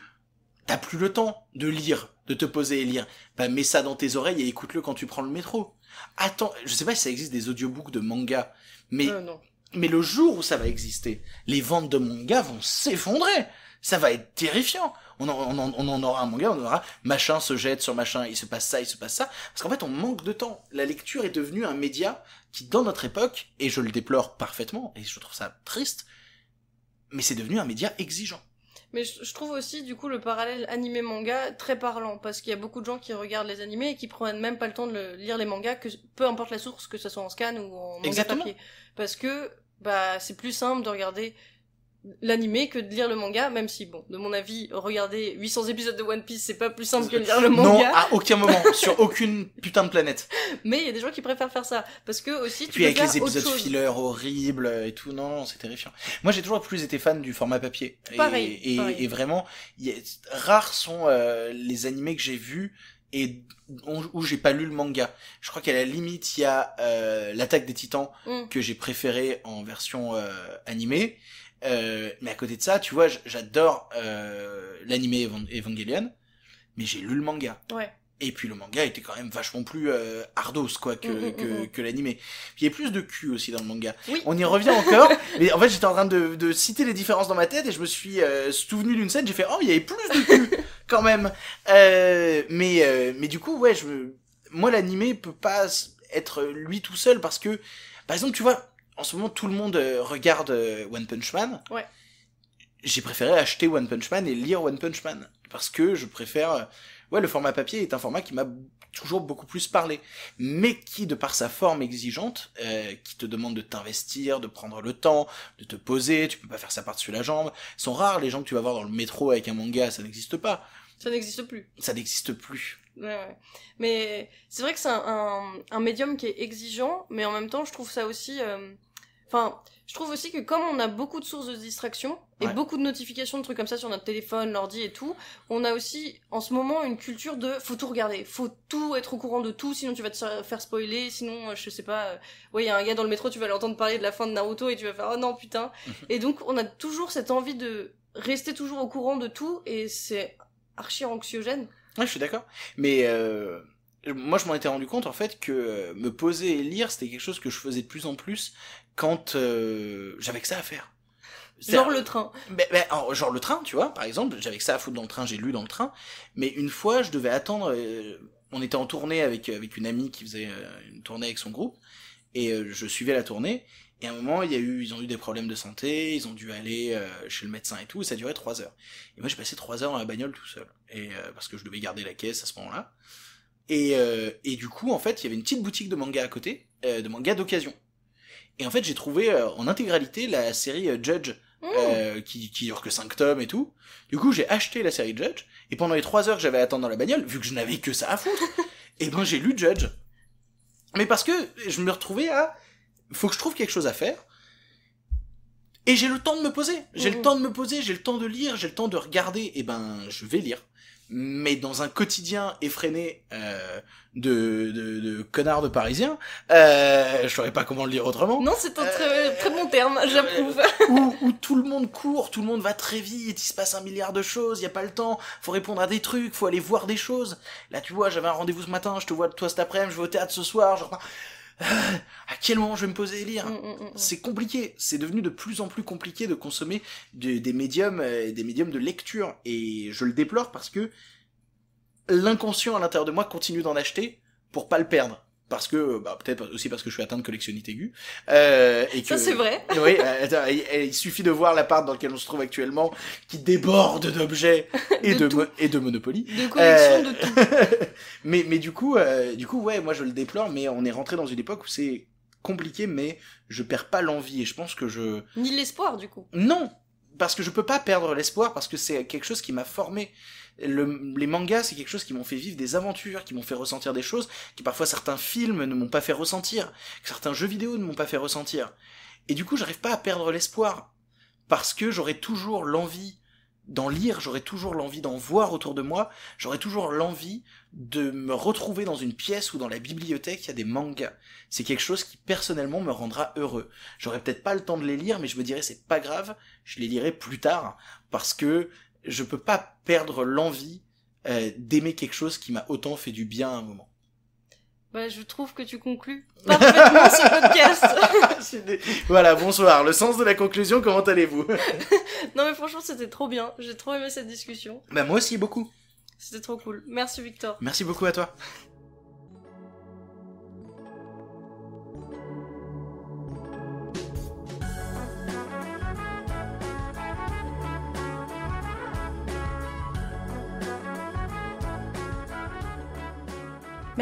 t'as plus le temps de lire, de te poser et lire. Bah, mets ça dans tes oreilles et écoute-le quand tu prends le métro. Attends, je sais pas si ça existe des audiobooks de manga, mais Euh, non. Mais le jour où ça va exister, les ventes de manga vont s'effondrer. Ça va être terrifiant. On en, on, en, on en aura un manga, on aura machin se jette sur machin, il se passe ça, il se passe ça. Parce qu'en fait, on manque de temps. La lecture est devenue un média qui, dans notre époque, et je le déplore parfaitement, et je trouve ça triste, mais c'est devenu un média exigeant. Mais je, trouve aussi, du coup, le parallèle animé-manga très parlant, parce qu'il y a beaucoup de gens qui regardent les animés et qui prennent même pas le temps de lire les mangas, que, peu importe la source, que ce soit en scan ou en manga Exactement. papier. Parce que, bah, c'est plus simple de regarder l'animé que de lire le manga, même si, bon, de mon avis, regarder 800 épisodes de One Piece, c'est pas plus simple que de lire le Non, manga, à aucun moment, sur aucune putain de planète. mais il y a des gens qui préfèrent faire ça. Parce que, aussi, Et tu puis peux avec faire les épisodes autre chose. filler horribles et tout, non, non, c'est terrifiant. Moi, j'ai toujours plus été fan du format papier. Pareil, Et, pareil. et vraiment, y a- rares sont euh, les animés que j'ai vus et où, j'ai pas lu le manga. Je crois qu'à la limite, il y a euh, l'attaque des Titans Mm. que j'ai préféré en version euh, animée. Euh, mais à côté de ça, tu vois, j'adore euh, l'animé Evan- Evangelion, mais j'ai lu le manga. Ouais. Et puis le manga était quand même vachement plus euh, ardos quoi que, Mm, mm, que, mm, que l'animé. Il y a plus de cul aussi dans le manga. Oui. On y revient encore, mais en fait j'étais en train de, de citer les différences dans ma tête et je me suis euh, souvenu d'une scène, j'ai fait oh il y avait plus de cul quand même. Euh, mais euh, mais du coup ouais je moi l'animé peut pas être lui tout seul parce que par exemple tu vois en ce moment tout le monde euh, regarde One Punch Man. Ouais. J'ai préféré acheter One Punch Man et lire One Punch Man parce que je préfère ouais le format papier est un format qui m'a toujours beaucoup plus parlé mais qui de par sa forme exigeante euh, qui te demande de t'investir de prendre le temps de te poser tu peux pas faire ça par-dessus la jambe sont rares les gens que tu vas voir dans le métro avec un manga ça n'existe pas Ça n'existe plus. ça n'existe plus Ouais, ouais. Mais c'est vrai que c'est un, un, un médium qui est exigeant, mais en même temps, je trouve ça aussi. euh, Enfin, je trouve aussi que comme on a beaucoup de sources de distraction et Ouais. beaucoup de notifications, de trucs comme ça sur notre téléphone, l'ordi et tout, on a aussi en ce moment une culture de faut tout regarder, faut tout être au courant de tout, sinon tu vas te faire spoiler, sinon euh, je sais pas, euh, ouais, il y a un gars dans le métro, tu vas l'entendre parler de la fin de Naruto et tu vas faire oh non putain. et donc on a toujours cette envie de rester toujours au courant de tout et c'est archi anxiogène. Ouais, je suis d'accord. Mais euh, moi, je m'en étais rendu compte en fait que euh, me poser et lire, c'était quelque chose que je faisais de plus en plus quand euh, j'avais que ça à faire. Genre le train. Alors, genre le train, tu vois, par exemple, j'avais que ça à foutre dans le train, j'ai lu dans le train. Mais une fois, je devais attendre. euh, on était en tournée avec avec une amie qui faisait une tournée avec son groupe, et je suivais la tournée. Et à un moment, il y a eu, ils ont eu des problèmes de santé, ils ont dû aller euh, chez le médecin et tout, et ça durait trois heures. Et moi, j'ai passé trois heures dans la bagnole tout seul, et euh, parce que je devais garder la caisse à ce moment-là. Et euh, et du coup, en fait, il y avait une petite boutique de manga à côté, de manga d'occasion. Et en fait, j'ai trouvé en intégralité la série Judge Mmh. qui, qui dure que 5 tomes et tout. Du coup, j'ai acheté la série Judge, et pendant les 3 heures que j'avais à attendre dans la bagnole, vu que je n'avais que ça à foutre, et ben j'ai lu Judge. Mais parce que je me retrouvais à... Faut que je trouve quelque chose à faire. Et j'ai le temps de me poser. J'ai le temps de me poser, j'ai le temps de lire, j'ai le temps de regarder, et ben je vais lire. Mais dans un quotidien effréné euh, de, de, de connards de parisiens, euh, je saurais pas comment le dire autrement Non, c'est un très, Euh, très bon terme, j'approuve. où, où tout le monde court, tout le monde va très vite, il se passe un milliard de choses, il y a pas le temps, faut répondre à des trucs, faut aller voir des choses. Là, tu vois, j'avais un rendez-vous ce matin, je te vois toi cet après-midi, je vais au théâtre ce soir, genre, à quel moment je vais me poser et lire? Mm, mm, mm. C'est compliqué, c'est devenu de plus en plus compliqué de consommer de- des médiums, euh, des médiums de lecture, et je le déplore parce que l'inconscient à l'intérieur de moi continue d'en acheter pour pas le perdre. Parce que, bah, peut-être aussi parce que je suis atteint de collectionnite aiguë. Euh, et que... Ça, c'est vrai. Oui, euh, attends, il, il suffit de voir l'appart dans lequel on se trouve actuellement, qui déborde d'objets et De de, mo- et de Monopoly. De collection Euh, de tout. mais mais du coup, euh, du coup, ouais, moi je le déplore, mais on est rentré dans une époque où c'est compliqué, mais je perds pas l'envie et je pense que je Ni l'espoir, du coup. non parce que je peux pas perdre l'espoir parce que c'est quelque chose qui m'a formé. Le- les mangas, c'est quelque chose qui m'ont fait vivre des aventures, qui m'ont fait ressentir des choses que parfois certains films ne m'ont pas fait ressentir, que certains jeux vidéo ne m'ont pas fait ressentir. Et du coup, j'arrive pas à perdre l'espoir. parce que j'aurais toujours l'envie d'en lire, j'aurais toujours l'envie d'en voir autour de moi, j'aurais toujours l'envie de me retrouver dans une pièce ou dans la bibliothèque, il y a des mangas. C'est quelque chose qui personnellement me rendra heureux. J'aurais peut-être pas le temps de les lire, mais je me dirais c'est pas grave, je les lirai plus tard, parce que je peux pas perdre l'envie euh, d'aimer quelque chose qui m'a autant fait du bien à un moment. Bah, je trouve que tu conclus parfaitement ce podcast. voilà, bonsoir. Le sens de la conclusion, comment allez-vous? Non mais franchement, c'était trop bien. J'ai trop aimé cette discussion. Bah moi aussi, beaucoup. C'était trop cool. Merci Victor. Merci beaucoup à toi.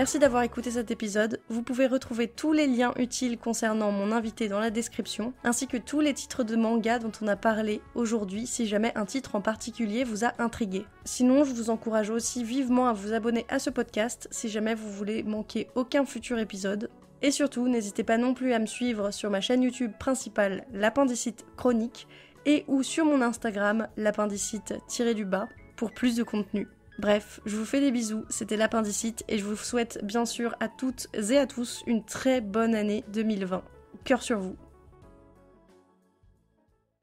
Merci d'avoir écouté cet épisode. Vous pouvez retrouver tous les liens utiles concernant mon invité dans la description, ainsi que tous les titres de manga dont on a parlé aujourd'hui si jamais un titre en particulier vous a intrigué. Sinon, je vous encourage aussi vivement à vous abonner à ce podcast si jamais vous voulez manquer aucun futur épisode. Et surtout, n'hésitez pas non plus à me suivre sur ma chaîne YouTube principale, l'appendicite chronique, et ou sur mon Instagram, l'appendicite-du-bas, pour plus de contenu. Bref, je vous fais des bisous, c'était l'appendicite et je vous souhaite bien sûr à toutes et à tous une très bonne année 2020. Cœur sur vous.